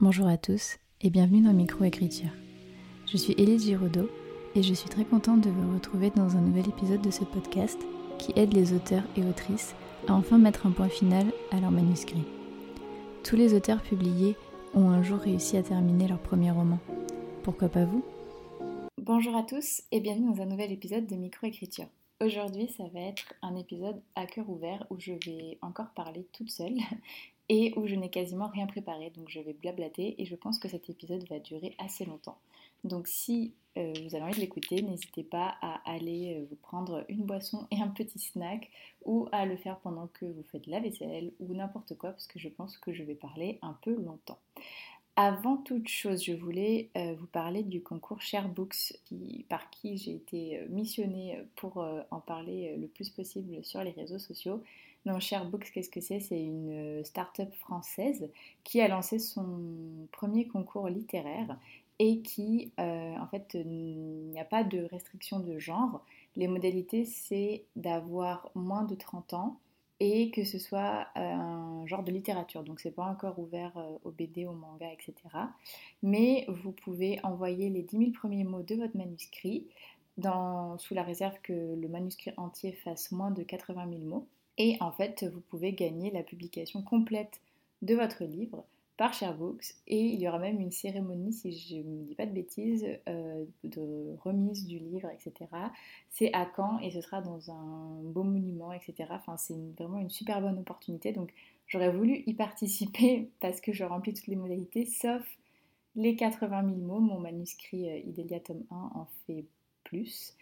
Bonjour à tous et bienvenue dans Microécriture. Je suis Élise Giraudot et je suis très contente de vous retrouver dans un nouvel épisode de ce podcast qui aide les auteurs et autrices à enfin mettre un point final à leur manuscrit. Tous les auteurs publiés ont un jour réussi à terminer leur premier roman. Pourquoi pas vous? Bonjour à tous et bienvenue dans un nouvel épisode de Microécriture. Aujourd'hui, ça va être un épisode à cœur ouvert où je vais encore parler toute seule et où je n'ai quasiment rien préparé, donc je vais blablater et je pense que cet épisode va durer assez longtemps. Donc si euh, vous avez envie de l'écouter, n'hésitez pas à aller euh, vous prendre une boisson et un petit snack ou à le faire pendant que vous faites la vaisselle ou n'importe quoi parce que je pense que je vais parler un peu longtemps. Avant toute chose, je voulais euh, vous parler du concours Sharebooks par qui j'ai été missionnée pour en parler le plus possible sur les réseaux sociaux. Donc Sharebooks, qu'est-ce que c'est? C'est une start-up française qui a lancé son premier concours littéraire et qui, en fait, il n'y a pas de restriction de genre. Les modalités, c'est d'avoir moins de 30 ans, et que ce soit euh, un genre de littérature. Donc c'est pas encore ouvert euh, au BD, au manga, etc. Mais vous pouvez envoyer les 10 000 premiers mots de votre manuscrit dans, sous la réserve que le manuscrit entier fasse moins de 80 000 mots. Et en fait, vous pouvez gagner la publication complète de votre livre par Sharebooks et il y aura même une cérémonie, si je ne dis pas de bêtises, euh, de remise du livre, etc. C'est à Caen et ce sera dans un beau monument, etc. Enfin, c'est vraiment une super bonne opportunité. Donc, j'aurais voulu y participer parce que je remplis toutes les modalités, sauf les 80 000 mots. Mon manuscrit euh, Idélia tome 1 en fait plus.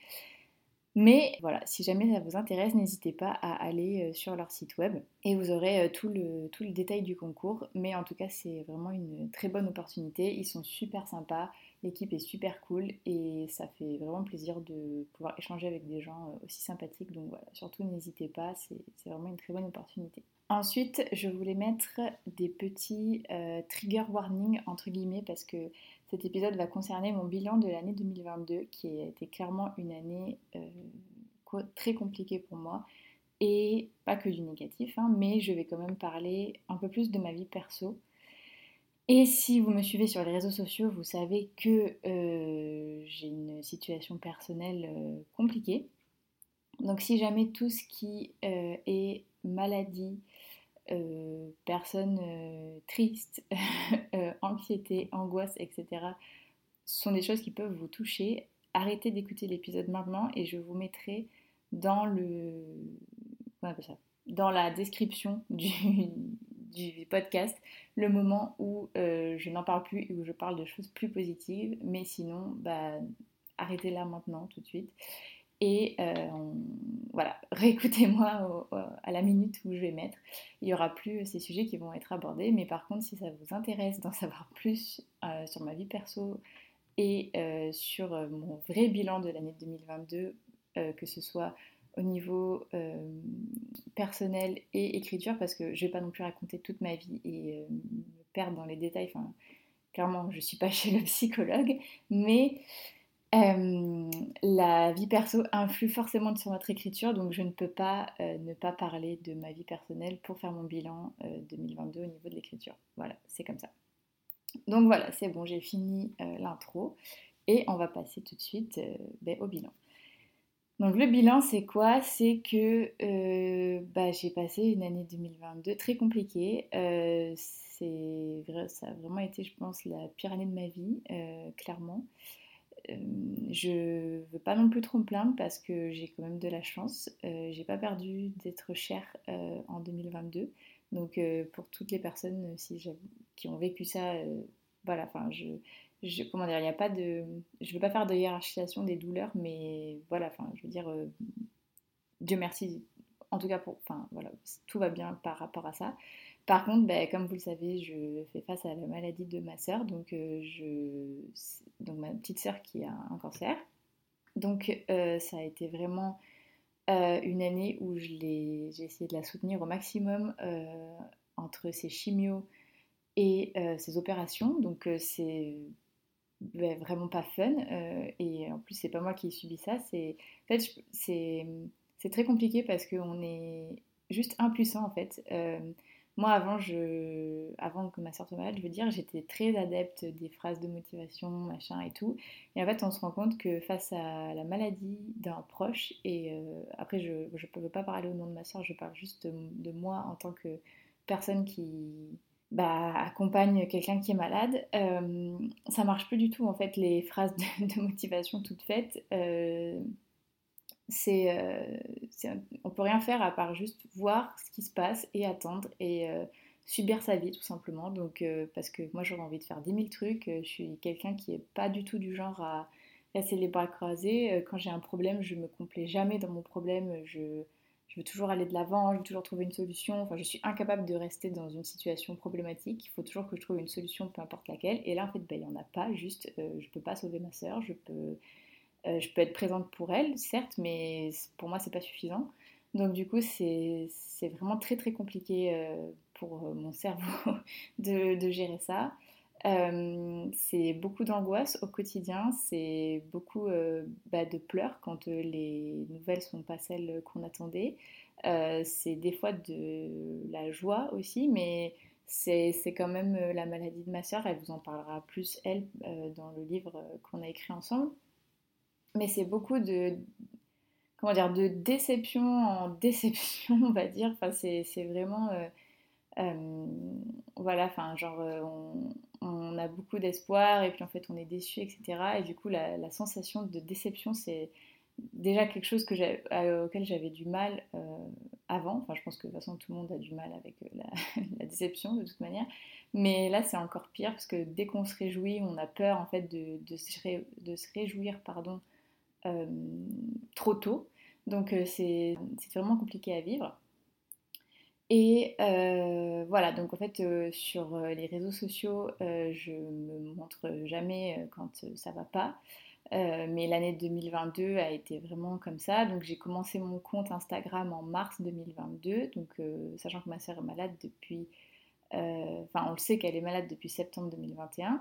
Mais voilà, si jamais ça vous intéresse, n'hésitez pas à aller euh, sur leur site web et vous aurez euh, tout le, tout détail du concours. Mais en tout cas, c'est vraiment une très bonne opportunité. Ils sont super sympas, l'équipe est super cool et ça fait vraiment plaisir de pouvoir échanger avec des gens euh, aussi sympathiques. Donc voilà, surtout n'hésitez pas, c'est vraiment une très bonne opportunité. Ensuite, je voulais mettre des petits trigger warnings entre guillemets parce que cet épisode va concerner mon bilan de l'année 2022 qui a été clairement une année euh, très compliquée pour moi et pas que du négatif, hein, mais je vais quand même parler un peu plus de ma vie perso. Et si vous me suivez sur les réseaux sociaux, vous savez que euh, j'ai une situation personnelle euh, compliquée. Donc si jamais tout ce qui est maladie, euh, personnes euh, tristes, euh, anxiété, angoisse, etc. sont des choses qui peuvent vous toucher. Arrêtez d'écouter l'épisode maintenant et je vous mettrai dans le dans la description du, du podcast le moment où je n'en parle plus et où je parle de choses plus positives. Mais sinon, bah, arrêtez là maintenant tout de suite. Et euh, voilà, réécoutez-moi à la minute où je vais mettre. Il n'y aura plus ces sujets qui vont être abordés. Mais par contre, si ça vous intéresse d'en savoir plus euh, sur ma vie perso et euh, sur mon vrai bilan de l'année 2022, que ce soit au niveau personnel et écriture, parce que je vais pas non plus raconter toute ma vie et me perdre dans les détails. Enfin, clairement, je suis pas chez le psychologue. Mais euh, la vie perso influe forcément sur notre écriture, donc je ne peux pas euh, ne pas parler de ma vie personnelle pour faire mon bilan 2022 euh, au niveau de l'écriture. Voilà, c'est comme ça. Donc voilà, c'est bon, j'ai fini l'intro et on va passer tout de suite ben, au bilan. Donc le bilan, c'est quoi? C'est que bah, j'ai passé une année 2022 très compliquée. ça a vraiment été, je pense, la pire année de ma vie, clairement. Euh, je veux pas non plus trop me plaindre parce que j'ai quand même de la chance. Euh, j'ai pas perdu d'être chère euh, en 2022. Donc pour toutes les personnes qui ont vécu ça, voilà, enfin je, je, comment dire, il n'y a pas de, je veux pas faire de hiérarchisation des douleurs, mais voilà, enfin je veux dire, Dieu merci, en tout cas pour, enfin voilà, tout va bien par rapport à ça. Par contre, ben, comme vous le savez, je fais face à la maladie de ma sœur, donc, euh, ma petite sœur qui a un cancer. Donc euh, ça a été vraiment euh, une année où j'ai essayé de la soutenir au maximum entre ses chimios et ses opérations. Donc c'est ben, vraiment pas fun. et en plus, c'est pas moi qui ai subi ça. C'est en fait, c'est très compliqué parce qu'on est juste impuissant en fait moi, avant, je, avant que ma soeur soit malade, je veux dire, j'étais très adepte des phrases de motivation, machin et tout. Et en fait, on se rend compte que face à la maladie d'un proche, et euh, après, je ne peux pas parler au nom de ma soeur, je parle juste de, moi en tant que personne qui bah, accompagne quelqu'un qui est malade, euh, ça marche plus du tout en fait les phrases de, motivation toutes faites. Euh, c'est, euh, on peut rien faire à part juste voir ce qui se passe et attendre et euh, subir sa vie tout simplement. Donc, euh, parce que moi j'aurais envie de faire 10 000 trucs, je suis quelqu'un qui est pas du tout du genre à rester les bras croisés. Quand j'ai un problème, je me complais jamais dans mon problème. Je, veux toujours aller de l'avant, je veux toujours trouver une solution. Enfin, je suis incapable de rester dans une situation problématique. Il faut toujours que je trouve une solution, peu importe laquelle. Et là, en fait, ben, il n'y en a pas. Juste, je peux pas sauver ma soeur, je peux euh, je peux être présente pour elle, certes, mais pour moi, c'est pas suffisant. Donc du coup, c'est vraiment très très compliqué euh, pour euh, mon cerveau de, gérer ça. c'est beaucoup d'angoisse au quotidien, c'est beaucoup bah, de pleurs quand les nouvelles sont pas celles qu'on attendait. c'est des fois de la joie aussi, mais c'est quand même la maladie de ma soeur, elle vous en parlera plus elle dans le livre qu'on a écrit ensemble mais c'est beaucoup de comment dire de déception en déception on va dire. Enfin c'est vraiment euh, euh, voilà enfin genre euh, on, a beaucoup d'espoir et puis en fait on est déçu etc et du coup la, sensation de déception c'est déjà quelque chose que auquel j'avais du mal avant. Enfin je pense que de toute façon tout le monde a du mal avec la, déception de toute manière. Mais là c'est encore pire parce que dès qu'on se réjouit on a peur en fait de, se, de se réjouir pardon euh, trop tôt. Donc euh, c'est vraiment compliqué à vivre. Et euh, voilà, donc en fait sur les réseaux sociaux, je me montre jamais quand ça va pas. mais l'année 2022 a été vraiment comme ça. Donc j'ai commencé mon compte Instagram en mars 2022, donc sachant que ma soeur est malade depuis, enfin on le sait qu'elle est malade depuis septembre 2021.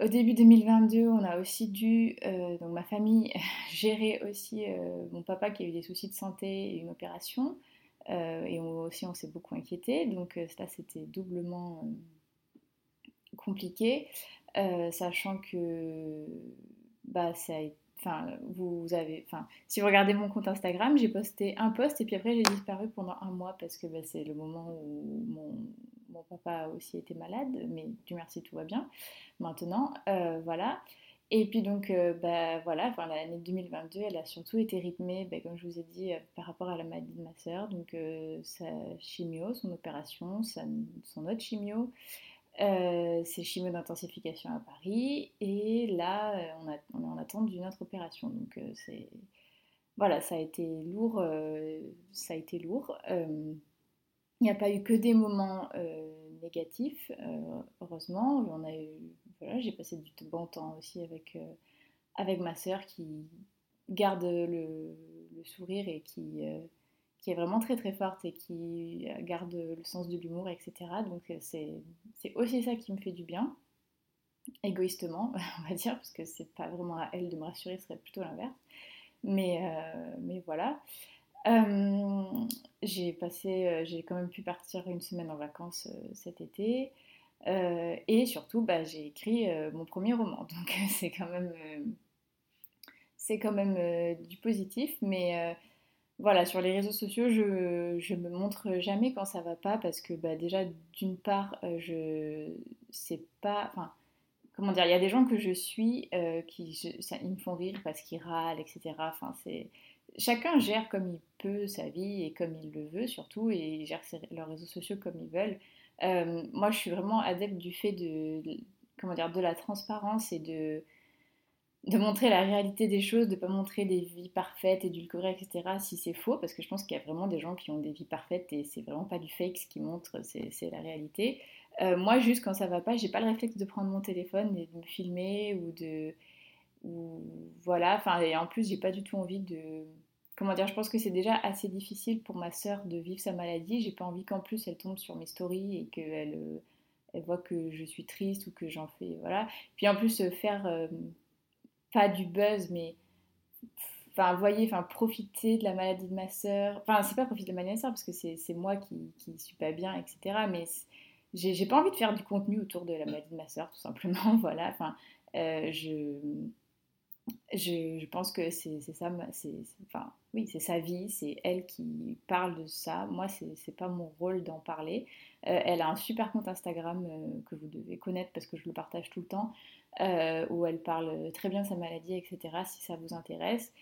Au début 2022, on a aussi dû, euh, donc ma famille, gérer aussi euh, mon papa qui a eu des soucis de santé et une opération. Euh, et aussi, on s'est beaucoup inquiété. Donc, ça, c'était doublement compliqué, sachant que bah, ça Enfin, vous avez, enfin, si vous regardez mon compte Instagram, j'ai posté un post et puis après j'ai disparu pendant un mois parce que bah, c'est le moment où mon, mon papa a aussi été malade, mais du merci, tout va bien maintenant. Euh, voilà. Et puis donc, euh, bah, voilà, enfin, l'année 2022, elle a surtout été rythmée, bah, comme je vous ai dit, euh, par rapport à la maladie de ma sœur. Donc, sa chimio, son opération, son autre chimio, ses chimios d'intensification à Paris. Et là, on, a, on est en attente d'une autre opération. Donc, c'est... Voilà, ça a été lourd. ça a été lourd. Il n'y a pas eu que des moments euh, négatifs, euh, heureusement. On a eu, voilà, j'ai passé du bon temps aussi avec, euh, avec ma sœur qui garde le, sourire et qui, qui est vraiment très très forte et qui garde le sens de l'humour, etc. Donc c'est aussi ça qui me fait du bien, égoïstement, on va dire, parce que c'est pas vraiment à elle de me rassurer, ce serait plutôt l'inverse. Mais, mais voilà. J'ai passé, euh, j'ai quand même pu partir une semaine en vacances euh, cet été. et surtout, bah, j'ai écrit mon premier roman. Donc c'est quand même, quand même du positif. Mais voilà, sur les réseaux sociaux, je, je me montre jamais quand ça va pas parce que bah, déjà, d'une part, je sais pas. Enfin, comment dire, il y a des gens que je suis qui ça, ils me font rire parce qu'ils râlent, etc. Enfin, c'est chacun gère comme il peut sa vie et comme il le veut surtout, et ils gèrent leurs réseaux sociaux comme ils veulent. Euh, moi, je suis vraiment adepte du fait de, comment dire, de la transparence et de, de montrer la réalité des choses, de ne pas montrer des vies parfaites, édulcorées, etc. si c'est faux, parce que je pense qu'il y a vraiment des gens qui ont des vies parfaites et c'est vraiment pas du fake ce qui montre, c'est la réalité. Euh, moi, juste quand ça va pas, j'ai pas le réflexe de prendre mon téléphone et de me filmer ou de. Voilà, enfin, et en plus, j'ai pas du tout envie de comment dire, je pense que c'est déjà assez difficile pour ma sœur de vivre sa maladie. J'ai pas envie qu'en plus elle tombe sur mes stories et qu'elle euh, elle voit que je suis triste ou que j'en fais, voilà. Puis en plus euh, faire euh, pas du buzz, mais enfin, voyez, enfin, profiter de la maladie de ma sœur. Enfin, c'est pas profiter de la maladie de ma sœur parce que c'est moi qui, qui suis pas bien, etc. Mais j'ai pas envie de faire du contenu autour de la maladie de ma sœur, tout simplement. voilà. Enfin, je, je, pense que c'est ça, enfin, oui, c'est sa vie, c'est elle qui parle de ça. Moi, c'est pas mon rôle d'en parler. Euh, elle a un super compte Instagram euh, que vous devez connaître parce que je le partage tout le temps, où elle parle très bien de sa maladie, etc. Si ça vous intéresse.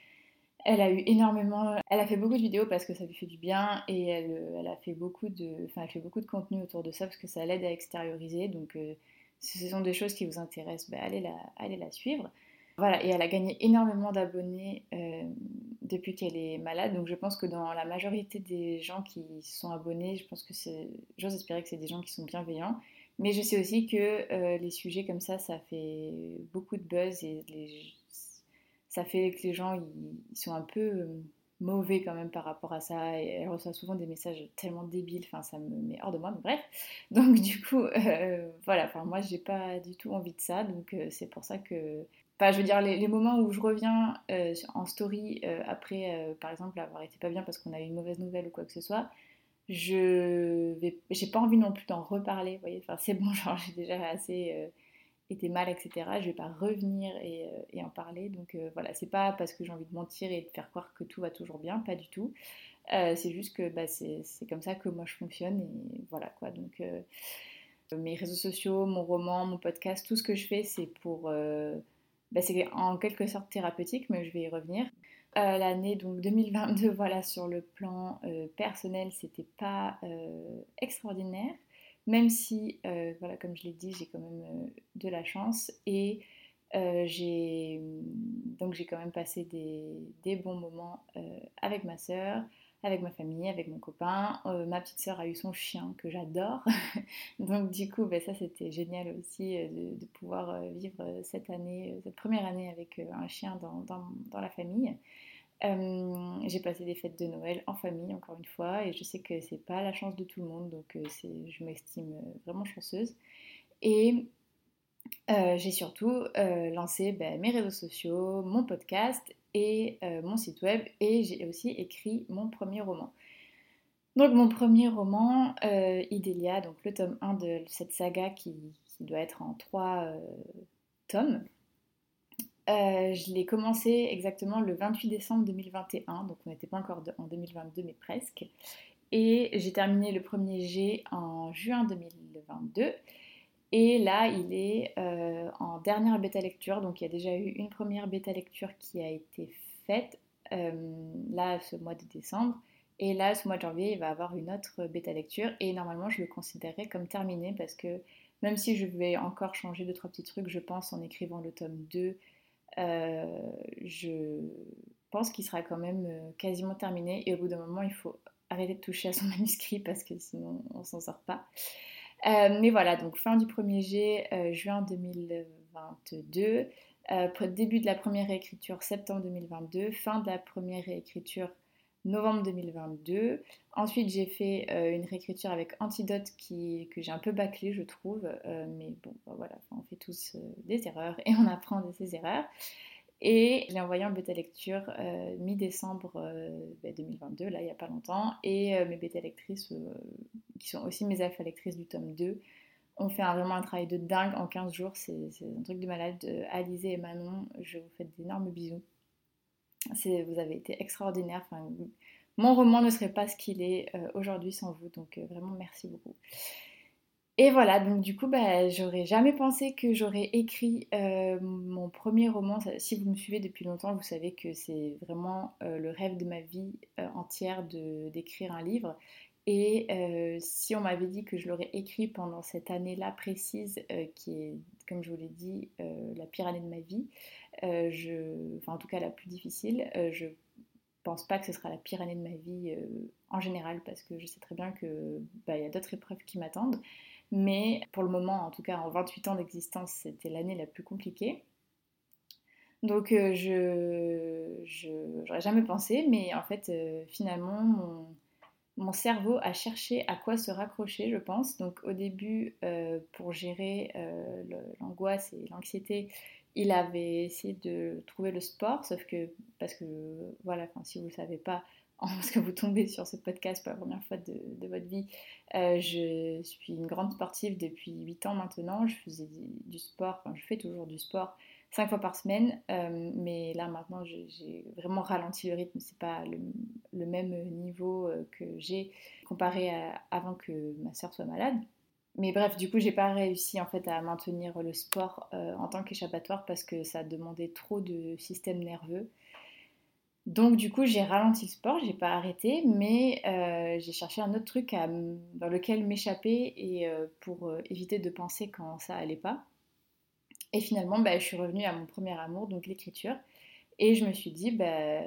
Elle a eu énormément, elle a fait beaucoup de vidéos parce que ça lui fait du bien et elle, elle a fait beaucoup de, enfin, elle fait beaucoup de contenu autour de ça parce que ça l'aide à extérioriser. Donc, si ce sont des choses qui vous intéressent, ben, allez, la, allez la suivre. Voilà, et elle a gagné énormément d'abonnés euh, depuis qu'elle est malade. Donc je pense que dans la majorité des gens qui sont abonnés, je pense que c'est, j'ose espérer que c'est des gens qui sont bienveillants. Mais je sais aussi que euh, les sujets comme ça, ça fait beaucoup de buzz et ça fait que les gens ils, sont un peu euh, mauvais quand même par rapport à ça. Et elle reçoit souvent des messages tellement débiles, enfin ça me met hors de moi, mais bref. Donc du coup, voilà, enfin moi j'ai pas du tout envie de ça, donc c'est pour ça que... Enfin je veux dire, les, moments où je reviens euh, en story après, par exemple, avoir été pas bien parce qu'on a eu une mauvaise nouvelle ou quoi que ce soit, je. J'ai pas envie non plus d'en reparler, vous voyez, enfin c'est bon, genre j'ai déjà assez était mal, etc. Je vais pas revenir et, euh, en parler. Donc euh, voilà, c'est pas parce que j'ai envie de mentir et de faire croire que tout va toujours bien, pas du tout. Euh, c'est juste que bah, c'est comme ça que moi je fonctionne et voilà quoi. Donc mes réseaux sociaux, mon roman, mon podcast, tout ce que je fais, c'est pour. Bah, c'est en quelque sorte thérapeutique, mais je vais y revenir. L'année donc 2022, voilà, sur le plan personnel, c'était pas extraordinaire même si, euh, voilà, comme je l'ai dit, j'ai quand même euh, de la chance et euh, j'ai j'ai quand même passé des, bons moments avec ma soeur, avec ma famille, avec mon copain. ma petite soeur a eu son chien que j'adore. donc du coup, ben, ça c'était génial aussi de, pouvoir vivre cette année, cette première année avec un chien dans la famille. Euh, j'ai passé des fêtes de Noël en famille, encore une fois, et je sais que c'est pas la chance de tout le monde, donc euh, je m'estime euh, vraiment chanceuse. Et j'ai surtout lancé ben, mes réseaux sociaux, mon podcast et mon site web, et j'ai aussi écrit mon premier roman. Donc mon premier roman, Idélia, donc le tome 1 de cette saga qui, qui doit être en trois tomes, euh, je l'ai commencé exactement le 28 décembre 2021, donc on n'était pas encore en 2022 mais presque. Et j'ai terminé le premier G en juin 2022. Et là, il est euh, en dernière bêta lecture, donc il y a déjà eu une première bêta lecture qui a été faite, euh, là, ce mois de décembre. Et là, ce mois de janvier, il va avoir une autre bêta lecture. Et normalement, je le considérerai comme terminé parce que même si je vais encore changer deux, trois petits trucs, je pense, en écrivant le tome 2 euh, je pense qu'il sera quand même quasiment terminé et au bout d'un moment il faut arrêter de toucher à son manuscrit parce que sinon on s'en sort pas. Euh, mais voilà, donc fin du premier G, juin 2022, début de la première réécriture septembre 2022, fin de la première réécriture novembre 2022. Ensuite, j'ai fait euh, une réécriture avec Antidote qui, que j'ai un peu bâclé, je trouve. Euh, mais bon, bah voilà, on fait tous euh, des erreurs et on apprend de ses erreurs. Et j'ai envoyé en bêta lecture mi-décembre 2022, bah, là, il n'y a pas longtemps. Et mes bêta lectrices, qui sont aussi mes alpha lectrices du tome 2, ont fait vraiment un travail de dingue en 15 jours. C'est un truc de malade. Alizé et Manon, je vous fais d'énormes bisous vous avez été extraordinaire. Enfin, mon roman ne serait pas ce qu'il est euh, aujourd'hui sans vous, donc euh, vraiment merci beaucoup. Et voilà, donc du coup, bah, j'aurais jamais pensé que j'aurais écrit euh, mon premier roman. Si vous me suivez depuis longtemps, vous savez que c'est vraiment le rêve de ma vie entière d'écrire un livre. Et si on m'avait dit que je l'aurais écrit pendant cette année-là précise, qui est, comme je vous l'ai dit, la pire année de ma vie, euh, enfin en tout cas la plus difficile. Euh, je pense pas que ce sera la pire année de ma vie euh, en général parce que je sais très bien que bah, y a d'autres épreuves qui m'attendent. Mais pour le moment, en tout cas en 28 ans d'existence, c'était l'année la plus compliquée. Donc je j'aurais jamais pensé, mais en fait finalement mon, cerveau a cherché à quoi se raccrocher, je pense. Donc au début, pour gérer l'angoisse et l'anxiété, il avait essayé de trouver le sport, sauf que, parce que, voilà, si vous ne savez pas, parce que vous tombez sur ce podcast pour la première fois de, votre vie, euh, je suis une grande sportive depuis 8 ans maintenant. Je faisais du, sport, enfin, je fais toujours du sport 5 fois par semaine, euh, mais là maintenant j'ai vraiment ralenti le rythme. C'est pas le, même niveau euh, que j'ai comparé à avant que ma soeur soit malade. Mais bref, du coup, j'ai pas réussi en fait à maintenir le sport en tant qu'échappatoire parce que ça demandait trop de système nerveux. Donc du coup, j'ai ralenti le sport, j'ai pas arrêté, mais euh, j'ai cherché un autre truc dans lequel m'échapper et euh, pour euh, éviter de penser quand ça allait pas. Et finalement, bah, je suis revenue à mon premier amour, donc l'écriture. Et je me suis dit, bah,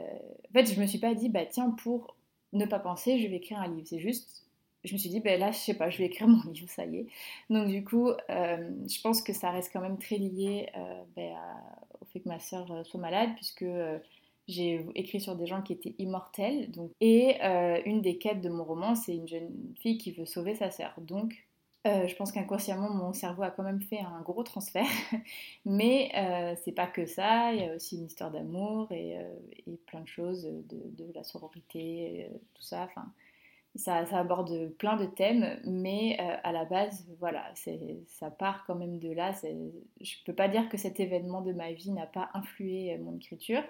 en fait, je me suis pas dit, bah tiens, pour ne pas penser, je vais écrire un livre. C'est juste, je me suis dit, bah là, je sais pas, je vais écrire mon livre, ça y est. Donc du coup, je pense que ça reste quand même très lié bah, au fait que ma soeur soit malade, puisque j'ai écrit sur des gens qui étaient immortels. Donc, et euh, une des quêtes de mon roman, c'est une jeune fille qui veut sauver sa sœur. Donc, euh, je pense qu'inconsciemment, mon cerveau a quand même fait un gros transfert. Mais euh, c'est pas que ça. Il y a aussi une histoire d'amour et, plein de choses, de, la sororité, tout ça. Enfin, ça, aborde plein de thèmes, mais à la base, voilà, ça part quand même de là. Je peux pas dire que cet événement de ma vie n'a pas influé mon écriture.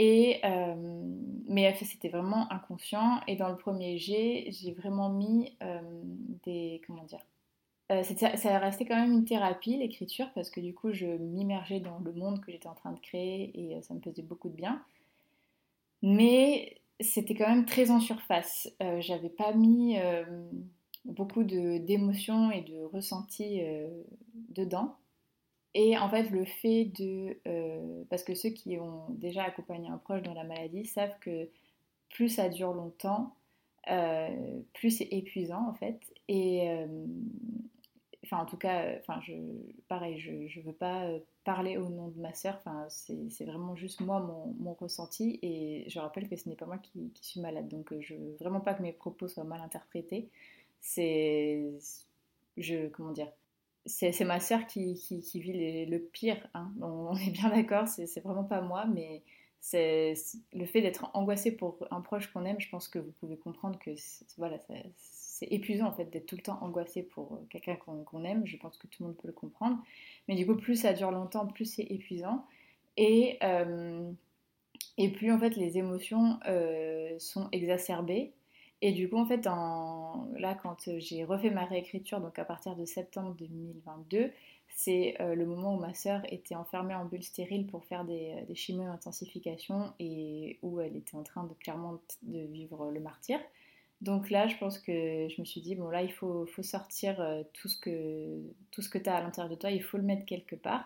Euh, mais c'était vraiment inconscient. Et dans le premier jet, j'ai vraiment mis euh, des. Comment dire euh, ça, restait quand même une thérapie, l'écriture, parce que du coup, je m'immergeais dans le monde que j'étais en train de créer et ça me faisait beaucoup de bien. Mais c'était quand même très en surface. J'avais pas mis beaucoup d'émotions et de ressentis dedans. Et en fait, le fait de... Euh, parce que ceux qui ont déjà accompagné un proche dans la maladie savent que plus ça dure longtemps, euh, plus c'est épuisant en fait. Et... Euh, enfin, en tout cas, pareil, je ne veux pas parler au nom de ma sœur. C'est vraiment juste moi, mon, ressenti. Et je rappelle que ce n'est pas moi qui, qui, suis malade. Donc, je veux vraiment pas que mes propos soient mal interprétés. C'est... Je... Comment dire c'est ma sœur qui, qui, vit le pire. Hein. On, est bien d'accord, c'est vraiment pas moi, mais c'est le fait d'être angoissé pour un proche qu'on aime. Je pense que vous pouvez comprendre que voilà, c'est épuisant en fait d'être tout le temps angoissé pour quelqu'un qu'on aime. Je pense que tout le monde peut le comprendre. Mais du coup, plus ça dure longtemps, plus c'est épuisant. Et, euh, et plus en fait les émotions euh, sont exacerbées. Et du coup, en fait, là, quand j'ai refait ma réécriture, donc à partir de septembre 2022, c'est euh, le moment où ma sœur était enfermée en bulle stérile pour faire des, des chimio-intensifications et où elle était en train de clairement de vivre le martyr. Donc là, je pense que je me suis dit, bon là, il faut, faut sortir euh, tout ce que, tu as à l'intérieur de toi, il faut le mettre quelque part.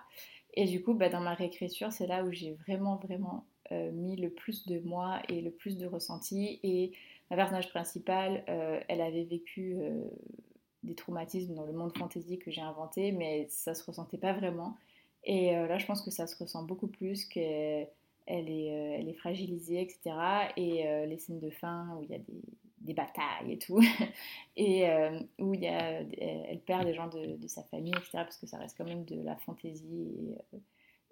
Et du coup, bah, dans ma réécriture, c'est là où j'ai vraiment, vraiment euh, mis le plus de moi et le plus de ressenti. Et ma personnage principale, euh, elle avait vécu euh, des traumatismes dans le monde fantasy que j'ai inventé, mais ça se ressentait pas vraiment. Et là, je pense que ça se ressent beaucoup plus qu'elle est, fragilisée, etc. Et les scènes de fin où il y a des, batailles et tout, et où y a, elle perd des gens de, sa famille, etc. Parce que ça reste quand même de la fantaisie. Et,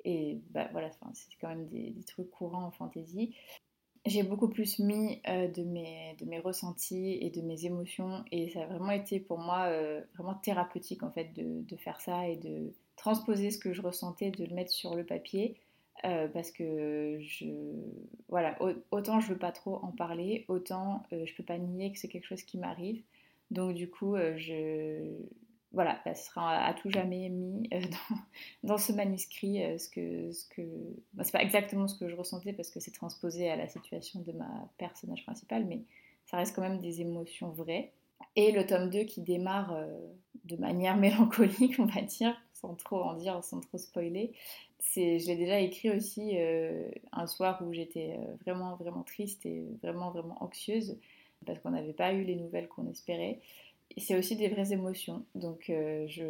et bah, voilà, c'est quand même des, trucs courants en fantasy. J'ai beaucoup plus mis euh, de, mes, de mes ressentis et de mes émotions et ça a vraiment été pour moi euh, vraiment thérapeutique en fait de, de, faire ça et de transposer ce que je ressentais, de le mettre sur le papier euh, parce que je voilà autant je veux pas trop en parler, autant je peux pas nier que c'est quelque chose qui m'arrive. Donc du coup je voilà, ça sera à tout jamais mis euh, dans, ce manuscrit. Euh, ce que, ce que... c'est pas exactement ce que je ressentais parce que c'est transposé à la situation de ma personnage principal, mais ça reste quand même des émotions vraies. Et le tome 2 qui démarre euh, de manière mélancolique, on va dire, sans trop en dire, sans trop spoiler. C'est, je l'ai déjà écrit aussi un soir où j'étais vraiment, vraiment triste et vraiment, vraiment anxieuse parce qu'on n'avait pas eu les nouvelles qu'on espérait c'est aussi des vraies émotions. Donc, euh, je,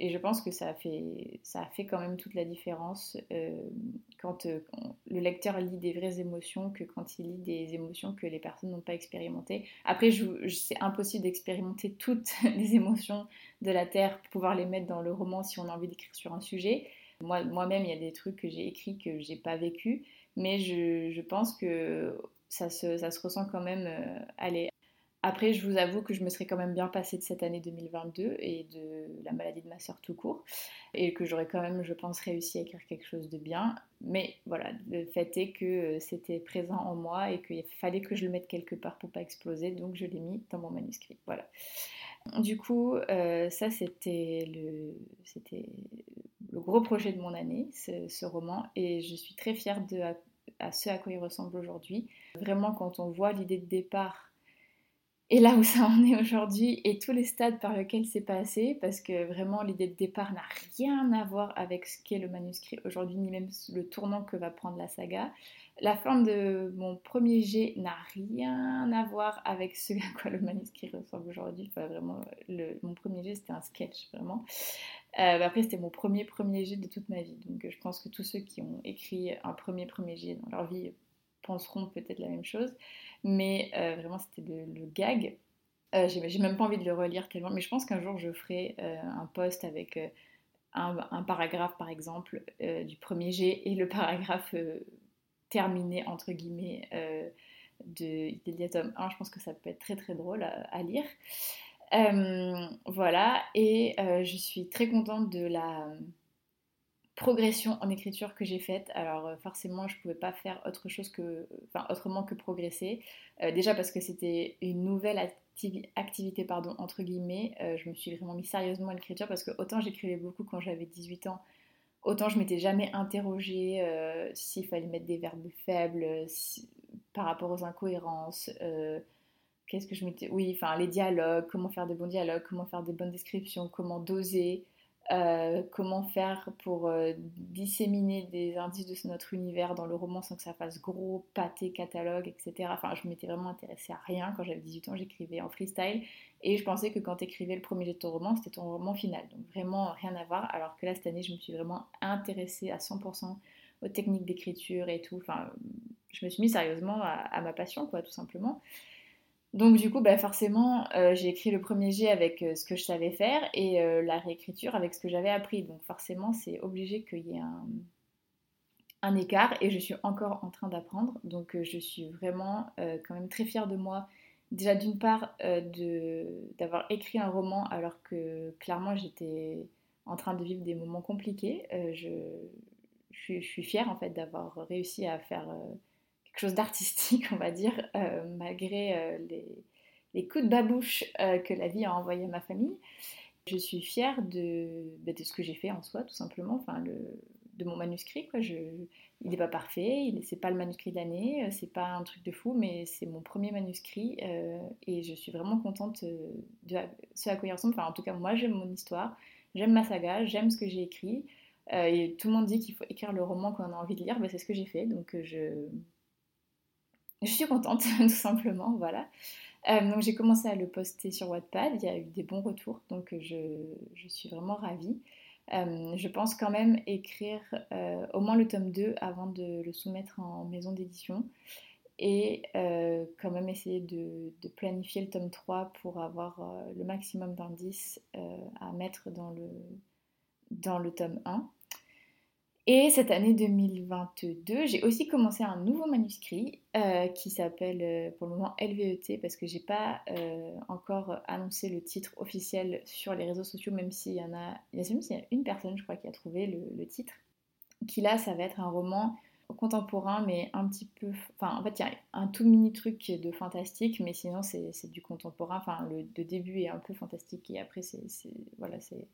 et je pense que ça a fait, ça a fait quand même toute la différence euh, quand euh, le lecteur lit des vraies émotions que quand il lit des émotions que les personnes n'ont pas expérimentées. Après, c'est impossible d'expérimenter toutes les émotions de la Terre pour pouvoir les mettre dans le roman si on a envie d'écrire sur un sujet. Moi, moi-même, il y a des trucs que j'ai écrits que j'ai pas vécu, mais je, je, pense que ça se, ça se ressent quand même. Allez, après, je vous avoue que je me serais quand même bien passée de cette année 2022 et de la maladie de ma soeur tout court, et que j'aurais quand même, je pense, réussi à écrire quelque chose de bien. Mais voilà, le fait est que euh, c'était présent en moi et qu'il fallait que je le mette quelque part pour pas exploser, donc je l'ai mis dans mon manuscrit. Voilà. Du coup, euh, ça c'était le, c'était le gros projet de mon année, ce, roman, et je suis très fière de à ce à quoi il ressemble aujourd'hui. Vraiment, quand on voit l'idée de départ et là où ça en est aujourd'hui et tous les stades par lesquels c'est passé, parce que vraiment l'idée de départ n'a rien à voir avec ce qu'est le manuscrit aujourd'hui, ni même le tournant que va prendre la saga. La fin de mon premier jet n'a rien à voir avec ce à quoi le manuscrit ressemble aujourd'hui. Enfin, vraiment, mon premier jet c'était un sketch, vraiment. Euh, après, c'était mon premier premier jet de toute ma vie. Donc, je pense que tous ceux qui ont écrit un premier premier jet dans leur vie penseront peut-être la même chose. Mais euh, vraiment, c'était le, gag. Euh, j'ai même pas envie de le relire tellement, mais je pense qu'un jour je ferai euh, un post avec un, paragraphe, par exemple, du premier G et le paragraphe terminé, entre guillemets, de tome 1. Je pense que ça peut être très très drôle à, lire. voilà, et je suis très contente de la progression en écriture que j'ai faite. Alors euh, forcément, je ne pouvais pas faire autre chose que, enfin, autrement que progresser. Euh, déjà parce que c'était une nouvelle activité, pardon, entre guillemets. Euh, je me suis vraiment mis sérieusement à l'écriture parce que autant j'écrivais beaucoup quand j'avais 18 ans, autant je m'étais jamais interrogée s'il fallait mettre des verbes faibles par rapport aux incohérences. Qu'est-ce que je m'étais... Oui, enfin les dialogues, comment faire des bons dialogues, comment faire des bonnes descriptions, comment doser. Euh, comment faire pour euh, disséminer des indices de notre univers dans le roman sans que ça fasse gros pâté catalogue, etc. Enfin, je m'étais vraiment intéressée à rien. Quand j'avais 18 ans, j'écrivais en freestyle et je pensais que quand tu écrivais le premier jet de ton roman, c'était ton roman final. Donc vraiment rien à voir. Alors que là, cette année, je me suis vraiment intéressée à 100% aux techniques d'écriture et tout. Enfin, je me suis mis sérieusement à, à ma passion, quoi, tout simplement. Donc du coup, bah, forcément, euh, j'ai écrit le premier jet avec euh, ce que je savais faire et euh, la réécriture avec ce que j'avais appris. Donc forcément, c'est obligé qu'il y ait un, écart et je suis encore en train d'apprendre. Donc je suis vraiment quand même très fière de moi. Déjà d'une part d'avoir écrit un roman alors que clairement j'étais en train de vivre des moments compliqués. Je, je, suis fière en fait d'avoir réussi à faire chose d'artistique, on va dire, euh, malgré euh, les, coups de babouche euh, que la vie a envoyé à ma famille. Je suis fière de, bah, ce que j'ai fait en soi, tout simplement, enfin, de mon manuscrit. Quoi. Je, il n'est pas parfait, c'est pas le manuscrit de l'année, c'est pas un truc de fou, mais c'est mon premier manuscrit et je suis vraiment contente de ce à quoi il ressemble. En tout cas, moi, j'aime mon histoire, j'aime ma saga, j'aime ce que j'ai écrit. et tout le monde dit qu'il faut écrire le roman qu'on a envie de lire, bah, c'est ce que j'ai fait. Donc, je, je suis contente, tout simplement, voilà. Euh, donc j'ai commencé à le poster sur Wattpad, il y a eu des bons retours, donc je, je suis vraiment ravie. Euh, je pense quand même écrire euh, au moins le tome 2 avant de le soumettre en maison d'édition et quand même essayer de, de, planifier le tome 3 pour avoir le maximum d'indices à mettre dans le, dans le tome 1. Et cette année 2022, j'ai aussi commencé un nouveau manuscrit euh, qui s'appelle euh, pour le moment LVET parce que j'ai pas euh, encore annoncé le titre officiel sur les réseaux sociaux, même s'il y en a, il y a une personne, je crois, qui a trouvé le, titre. Qui là, ça va être un roman contemporain, mais un petit peu. Enfin, en fait, il y a un tout mini truc de fantastique, mais sinon, c'est du contemporain. Enfin, le, le, début est un peu fantastique et après, c'est. Voilà, c'est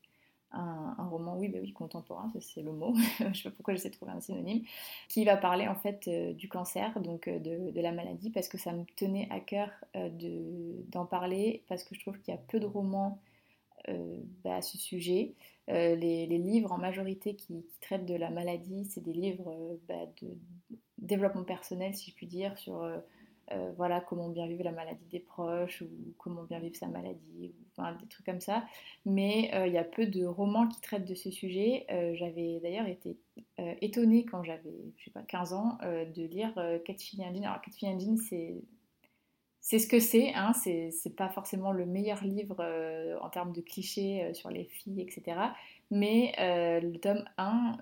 un, roman, oui, bah oui, contemporain, c'est le mot, je ne sais pas pourquoi j'essaie de trouver un synonyme, qui va parler en fait euh, du cancer, donc euh, de, la maladie, parce que ça me tenait à cœur euh, d'en parler, parce que je trouve qu'il y a peu de romans bah, à ce sujet. Les, livres en majorité qui, traitent de la maladie, c'est des livres bah, de développement personnel, si je puis dire, sur euh, voilà, comment bien vivre la maladie des proches ou comment bien vivre sa maladie, des trucs comme ça. Mais euh, il y a peu de romans qui traitent de ce sujet. Euh, j'avais d'ailleurs été étonnée quand j'avais, je sais pas, 15 ans, de lire Catherine Engine. Alors, Catherine Engine, c'est c'est ce que c'est, hein, c'est pas forcément le meilleur livre en termes de clichés sur les filles, etc. Mais le tome 1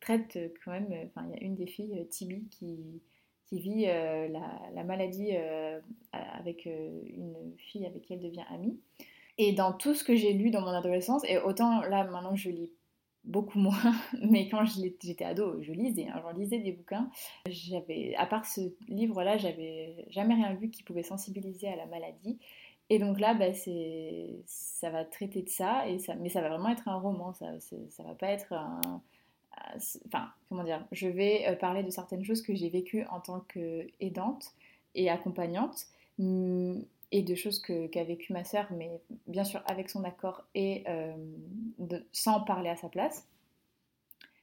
traite quand même, enfin il y a une des filles, Tibi, qui, qui vit la, la, maladie avec une fille avec qui elle devient amie. Et dans tout ce que j'ai lu dans mon adolescence, et autant là maintenant je lis beaucoup moins, mais quand j'étais ado, je lisais, hein, j'en lisais des bouquins. J'avais, à part ce livre-là, j'avais jamais rien vu qui pouvait sensibiliser à la maladie. Et donc là, bah, c'est, ça va traiter de ça, et ça, mais ça va vraiment être un roman, ça, ça va pas être un... Enfin, comment dire, je vais euh, parler de certaines choses que j'ai vécues en tant qu'aidante et accompagnante, et de choses qu'a vécu ma sœur, mais bien sûr avec son accord et euh, sans parler à sa place.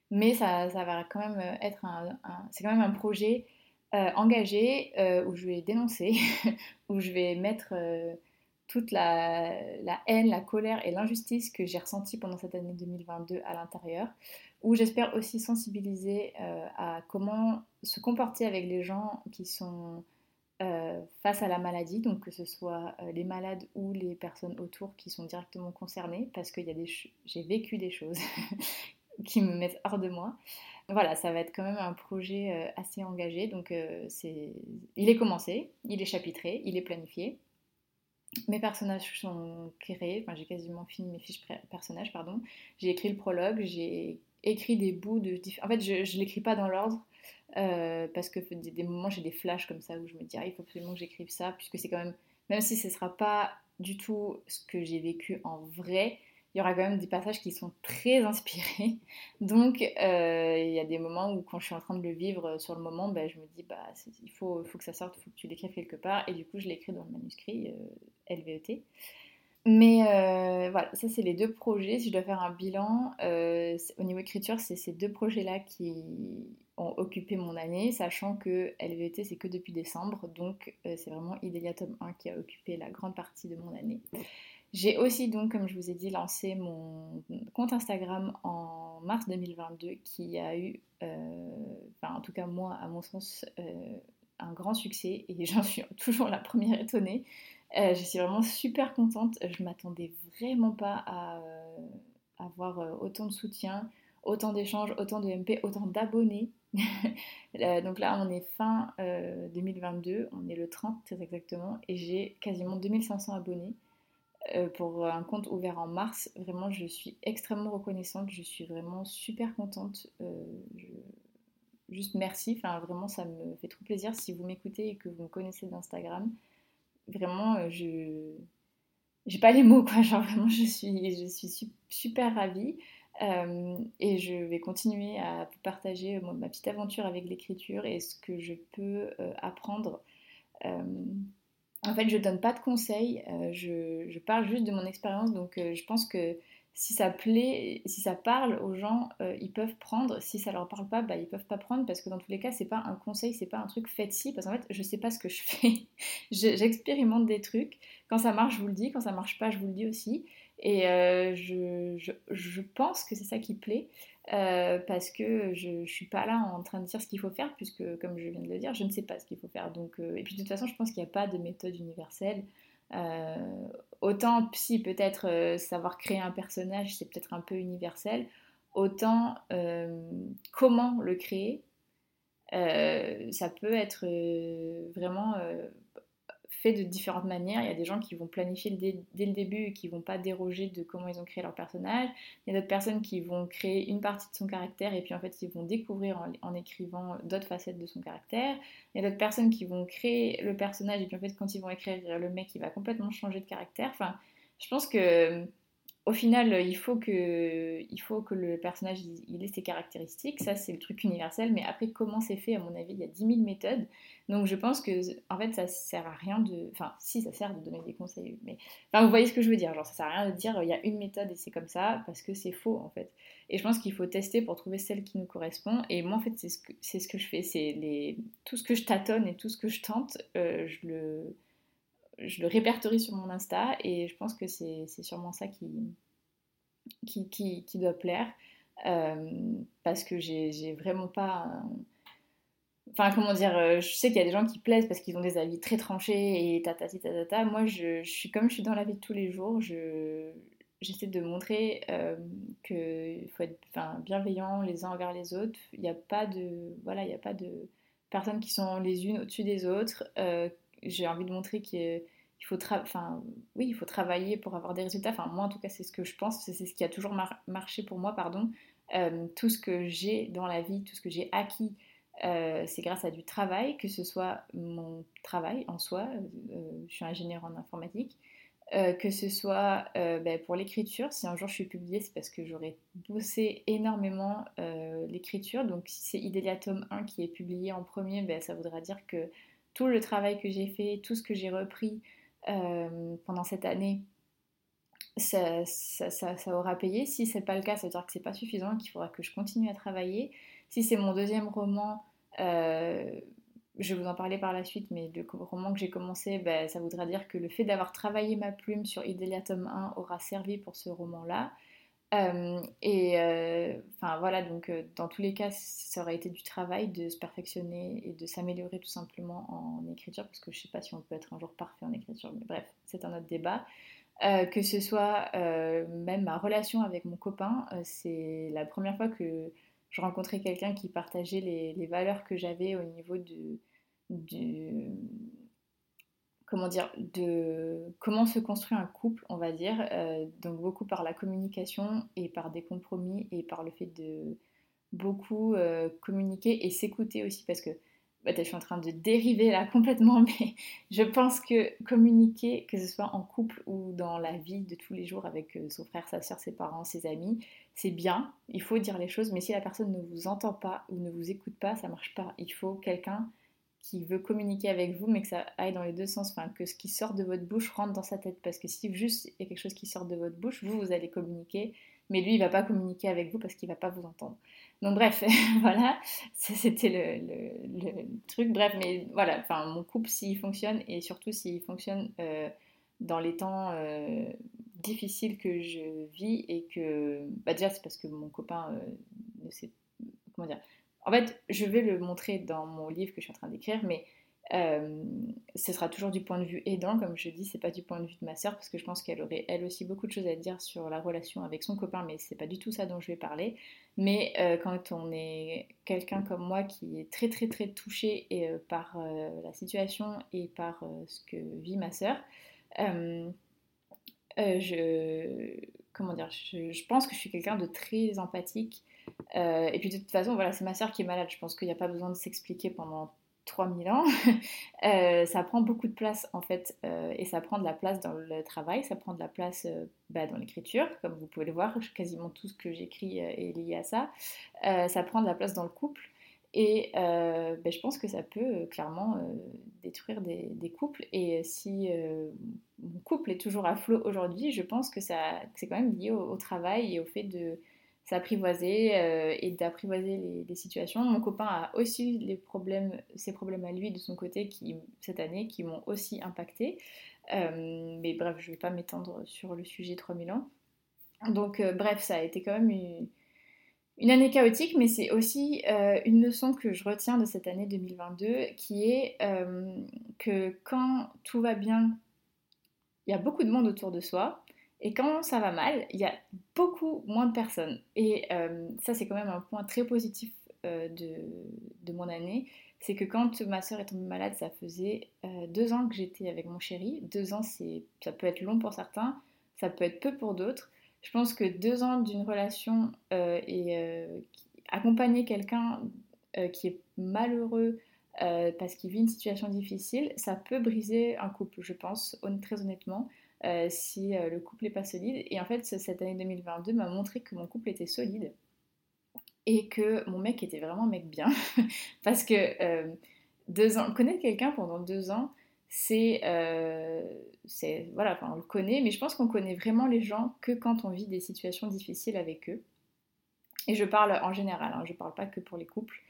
Mais ça, ça va quand même être un, c'est quand même un projet euh, engagé euh, où je vais dénoncer, où je vais mettre toute la, haine, la colère et l'injustice que j'ai ressentie pendant cette année 2022 à l'intérieur, où j'espère aussi sensibiliser à comment se comporter avec les gens qui sont euh, face à la maladie, donc que ce soit euh, les malades ou les personnes autour qui sont directement concernées, parce que j'ai vécu des choses qui me mettent hors de moi. Voilà, ça va être quand même un projet euh, assez engagé, donc c'est, il est commencé, il est chapitré, il est planifié. Mes personnages sont créés, enfin j'ai quasiment fini mes fiches personnages, pardon. J'ai écrit le prologue, j'ai écrit des bouts de... En fait, je ne l'écris pas dans l'ordre, euh, parce que des, des moments j'ai des flashs comme ça où je me dis ah, il faut absolument que j'écrive ça puisque c'est quand même même si ce ne sera pas du tout ce que j'ai vécu en vrai il y aura quand même des passages qui sont très inspirés donc euh, il y a des moments où quand je suis en train de le vivre sur le moment ben, je me dis bah il faut, faut que ça sorte il faut que tu l'écrives quelque part et du coup je l'écris dans le manuscrit euh, LVET mais euh, voilà, ça c'est les deux projets. Si je dois faire un bilan, euh, au niveau écriture, c'est ces deux projets-là qui ont occupé mon année, sachant que LVT c'est que depuis décembre, donc euh, c'est vraiment Idelia Tome 1 qui a occupé la grande partie de mon année. J'ai aussi donc, comme je vous ai dit, lancé mon compte Instagram en mars 2022 qui a eu, enfin en tout cas moi à mon sens, un grand succès et j'en suis toujours la première étonnée. Euh, je suis vraiment super contente. Je m'attendais vraiment pas à euh, avoir euh, autant de soutien, autant d'échanges, autant de MP, autant d'abonnés. donc là, on est fin 2022, on est le 30 très exactement, et j'ai quasiment 2500 abonnés pour un compte ouvert en mars. Vraiment, je suis extrêmement reconnaissante, je suis vraiment super contente. Juste merci, vraiment, ça me fait trop plaisir. Si vous m'écoutez et que vous me connaissez d'Instagram vraiment, euh, je j'ai pas les mots quoi. Genre vraiment je suis je suis super ravie. Euh, et je vais continuer à partager euh, ma petite aventure avec l'écriture et ce que je peux apprendre en fait je donne pas de conseils je, je, parle juste de mon expérience donc je pense que si ça plaît, si ça parle aux gens, euh, ils peuvent prendre. Si ça leur parle pas, bah, ils peuvent pas prendre parce que dans tous les cas, c'est pas un conseil, c'est pas un truc fait ci. Parce qu'en fait, je sais pas ce que je fais. J'expérimente des trucs. Quand ça marche, je vous le dis. Quand ça marche pas, je vous le dis aussi. Et euh, je, pense que c'est ça qui plaît. Euh, parce que je ne suis pas là en train de dire ce qu'il faut faire, puisque comme je viens de le dire, je ne sais pas ce qu'il faut faire. Donc, et puis de toute façon, je pense qu'il n'y a pas de méthode universelle. Euh, autant si peut-être euh, savoir créer un personnage, c'est peut-être un peu universel, autant euh, comment le créer, ça peut être vraiment fait de différentes manières. Il y a des gens qui vont planifier dès, le début et qui vont pas déroger de comment ils ont créé leur personnage. Il y a d'autres personnes qui vont créer une partie de son caractère et puis en fait ils vont découvrir en, écrivant d'autres facettes de son caractère. Il y a d'autres personnes qui vont créer le personnage et puis en fait quand ils vont écrire le mec il va complètement changer de caractère. Enfin, je pense que au final, il faut que, il faut que le personnage ait ses caractéristiques. Ça, c'est le truc universel. Mais après, comment c'est fait À mon avis, il y a 10 000 méthodes. Donc, je pense que, en fait, ça sert à rien de. Enfin, si, ça sert de donner des conseils. Mais, enfin, vous voyez ce que je veux dire. Genre, ça sert à rien de dire il y a une méthode et c'est comme ça parce que c'est faux, en fait. Et je pense qu'il faut tester pour trouver celle qui nous correspond. Et moi, en fait, c'est ce que, ce que je fais. C'est tout ce que je tâtonne et tout ce que je tente, euh, je le je le répertorie sur mon Insta et je pense que c'est sûrement ça qui, qui, qui, doit plaire euh, parce que j'ai vraiment pas Enfin, comment dire, euh, je sais qu'il y a des gens qui plaisent parce qu'ils ont des avis très tranchés et tata tata tata. Moi, je, suis comme je suis dans la vie de tous les jours, je, j'essaie de montrer euh, qu'il faut être enfin, bienveillant les uns envers les autres. Il n'y a pas de voilà, il a pas de personnes qui sont les unes au-dessus des autres. J'ai envie de montrer qu'il faut enfin oui, il faut travailler pour avoir des résultats. Enfin moi en tout cas c'est ce que je pense, c'est ce qui a toujours marché pour moi, pardon. Euh, tout ce que j'ai dans la vie, tout ce que j'ai acquis. c'est grâce à du travail, que ce soit mon travail en soi, je suis ingénieure en informatique, euh, que ce soit euh, ben, pour l'écriture, si un jour je suis publiée, c'est parce que j'aurais bossé énormément euh, l'écriture. Donc si c'est Idélia tome 1 qui est publié en premier, ben, ça voudra dire que tout le travail que j'ai fait, tout ce que j'ai repris pendant cette année, ça, aura payé. Si c'est pas le cas, ça veut dire que c'est pas suffisant, qu'il faudra que je continue à travailler. Si c'est mon deuxième roman, je vais vous en parler par la suite, mais le roman que j'ai commencé, ben, ça voudra dire que le fait d'avoir travaillé ma plume sur Idélia tome 1 aura servi pour ce roman-là. Euh, et euh, enfin voilà, donc euh, dans tous les cas, ça aurait été du travail de se perfectionner et de s'améliorer tout simplement en écriture, parce que je sais pas si on peut être un jour parfait en écriture, mais bref, c'est un autre débat. que ce soit même ma relation avec mon copain, c'est la première fois que je rencontrais quelqu'un qui partageait les, valeurs que j'avais au niveau de, du comment dire de comment se construit un couple on va dire euh, donc beaucoup par la communication et par des compromis et par le fait de beaucoup euh, communiquer et s'écouter aussi. Parce que bah, je suis en train de dériver là complètement mais je pense que communiquer que ce soit en couple ou dans la vie de tous les jours avec euh, son frère sa soeur ses parents ses amis c'est bien il faut dire les choses mais si la personne ne vous entend pas ou ne vous écoute pas ça marche pas. Il faut quelqu'un qui veut communiquer avec vous, mais que ça aille dans les deux sens, enfin, que ce qui sort de votre bouche rentre dans sa tête. Parce que si juste il y a quelque chose qui sort de votre bouche, vous, vous allez communiquer, mais lui, il va pas communiquer avec vous parce qu'il va pas vous entendre. Donc bref, voilà, c'était le, truc. Bref, mais voilà, enfin, mon couple, s'il fonctionne, et surtout s'il fonctionne euh, dans les temps euh, difficiles que je vis, et que, bah déjà, c'est parce que mon copain euh, ne sait, comment dire, en fait, je vais le montrer dans mon livre que je suis en train d'écrire, mais euh, ce sera toujours du point de vue aidant, comme je dis, c'est pas du point de vue de ma sœur, parce que je pense qu'elle aurait elle aussi beaucoup de choses à dire sur la relation avec son copain, mais c'est pas du tout ça dont je vais parler. Mais euh, quand on est quelqu'un comme moi qui est très très très touché euh, par la situation et par ce que vit ma sœur, je comment dire, je, pense que je suis quelqu'un de très empathique euh, et puis de toute façon, voilà, c'est ma soeur qui est malade. Je pense qu'il n'y a pas besoin de s'expliquer pendant 3000 ans. Euh, ça prend beaucoup de place en fait, euh, et ça prend de la place dans le travail, ça prend de la place bah, dans l'écriture, comme vous pouvez le voir, quasiment tout ce que j'écris est lié à ça. ça prend de la place dans le couple, et bah, je pense que ça peut clairement détruire des, couples. Et si mon couple est toujours à flot aujourd'hui, je pense que, c'est quand même lié au, travail et au fait de s'apprivoiser euh, et d'apprivoiser les, situations. Mon copain a aussi les problèmes, ses problèmes à lui de son côté qui, cette année qui m'ont aussi impacté. Euh, mais bref, je ne vais pas m'étendre sur le sujet 3000 ans. Donc euh, bref, ça a été quand même une, une année chaotique, mais c'est aussi une leçon que je retiens de cette année 2022 qui est que quand tout va bien, il y a beaucoup de monde autour de soi. Et quand ça va mal, il y a beaucoup moins de personnes. Et euh, ça, c'est quand même un point très positif euh, de, mon année. C'est que quand ma soeur est tombée malade, ça faisait euh, deux ans que j'étais avec mon chéri. Deux ans, ça peut être long pour certains, ça peut être peu pour d'autres. Je pense que deux ans d'une relation et accompagner quelqu'un qui est malheureux parce qu'il vit une situation difficile, ça peut briser un couple, je pense, très honnêtement. Euh, si euh, le couple n'est pas solide. Et en fait, cette année 2022 m'a montré que mon couple était solide et que mon mec était vraiment un mec bien. Parce que euh, deux ans, connaître quelqu'un pendant deux ans, c'est, voilà, on le connaît, mais je pense qu'on connaît vraiment les gens que quand on vit des situations difficiles avec eux. Et je parle en général, hein, je ne parle pas que pour les couples.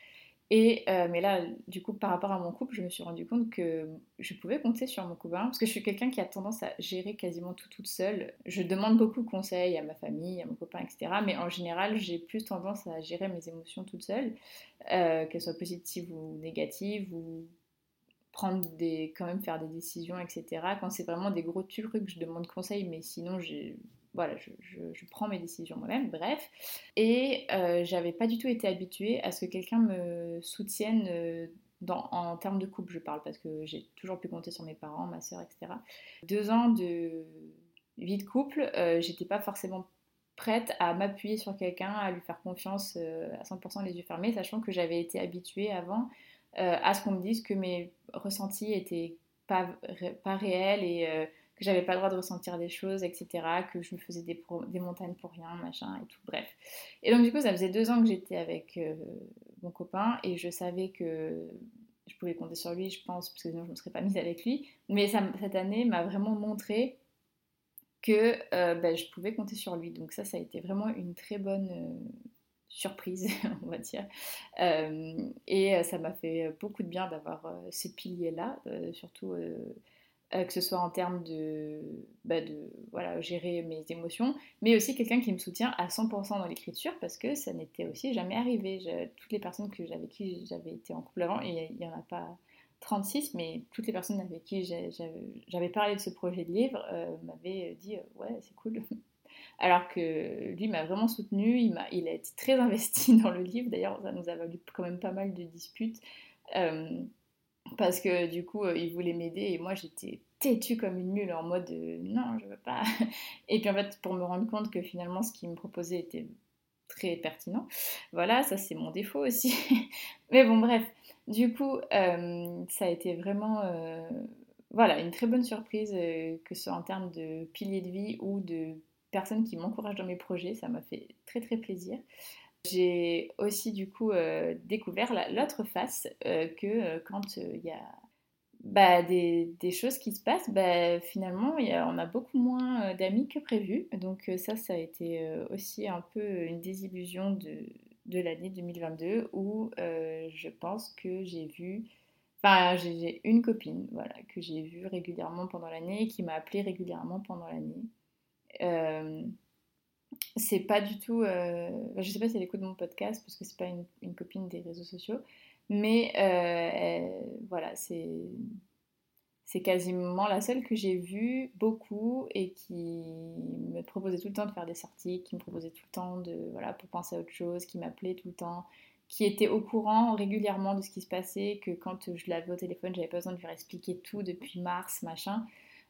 Et, euh, mais là, du coup, par rapport à mon couple, je me suis rendu compte que je pouvais compter sur mon copain, parce que je suis quelqu'un qui a tendance à gérer quasiment tout toute seule. Je demande beaucoup de conseils à ma famille, à mon copain, etc. Mais en général, j'ai plus tendance à gérer mes émotions toute seule, euh, qu'elles soient positives ou négatives, ou prendre des, quand même faire des décisions, etc. Quand c'est vraiment des gros trucs, je demande conseil, mais sinon, voilà, je, prends mes décisions moi-même, bref. Et euh, j'avais pas du tout été habituée à ce que quelqu'un me soutienne euh, dans, en termes de couple, je parle, parce que j'ai toujours pu compter sur mes parents, ma soeur, etc. Deux ans de vie de couple, euh, j'étais pas forcément prête à m'appuyer sur quelqu'un, à lui faire confiance à 100% les yeux fermés, sachant que j'avais été habituée avant à ce qu'on me dise que mes ressentis étaient pas, pas réels et que j'avais pas le droit de ressentir des choses, etc., que je me faisais des, montagnes pour rien, machin et tout, bref. Et donc du coup, ça faisait deux ans que j'étais avec euh, mon copain et je savais que je pouvais compter sur lui, je pense, parce que sinon je ne me serais pas mise avec lui. Mais cette année m'a vraiment montré que euh, ben, je pouvais compter sur lui. Donc ça, ça a été vraiment une très bonne... Euh, surprise, on va dire. et ça m'a fait beaucoup de bien d'avoir ces piliers-là, surtout euh, que ce soit en termes de, bah voilà, gérer mes émotions, mais aussi quelqu'un qui me soutient à 100% dans l'écriture parce que ça n'était aussi jamais arrivé. toutes les personnes que avec qui j'avais été en couple avant, il n'y en a pas 36, mais toutes les personnes avec qui j'avais parlé de ce projet de livre euh, m'avaient dit euh, ouais c'est cool. Alors que lui m'a vraiment soutenu, il a, été très investi dans le livre, d'ailleurs ça nous a valu quand même pas mal de disputes parce que du coup, euh, il voulait m'aider et moi j'étais têtue comme une mule en mode euh, non, je veux pas. Et puis en fait, pour me rendre compte que finalement ce qu'il me proposait était très pertinent, voilà, ça c'est mon défaut aussi. Mais bon, bref, du coup, euh, ça a été vraiment voilà, une très bonne surprise, que ce soit en termes de piliers de vie ou de personnes qui m'encouragent dans mes projets, ça m'a fait très très plaisir. J'ai aussi du coup euh, découvert l'autre face euh, que euh, quand il y a bah, des, choses qui se passent, bah, finalement y a, on a beaucoup moins d'amis que prévu. Donc ça, ça a été aussi un peu une désillusion de, l'année 2022 où je pense que j'ai vu... Enfin, j'ai une copine, voilà, que j'ai vue régulièrement pendant l'année, qui m'a appelé régulièrement pendant l'année c'est pas du tout. Euh, je sais pas si elle écoute mon podcast parce que c'est pas une, copine des réseaux sociaux, mais euh, voilà, c'est c'est quasiment la seule que j'ai vue beaucoup et qui me proposait tout le temps de faire des sorties, qui me proposait tout le temps de voilà pour penser à autre chose, qui m'appelait tout le temps, qui était au courant régulièrement de ce qui se passait, que quand je l'avais au téléphone, j'avais pas besoin de lui expliquer tout depuis mars, machin.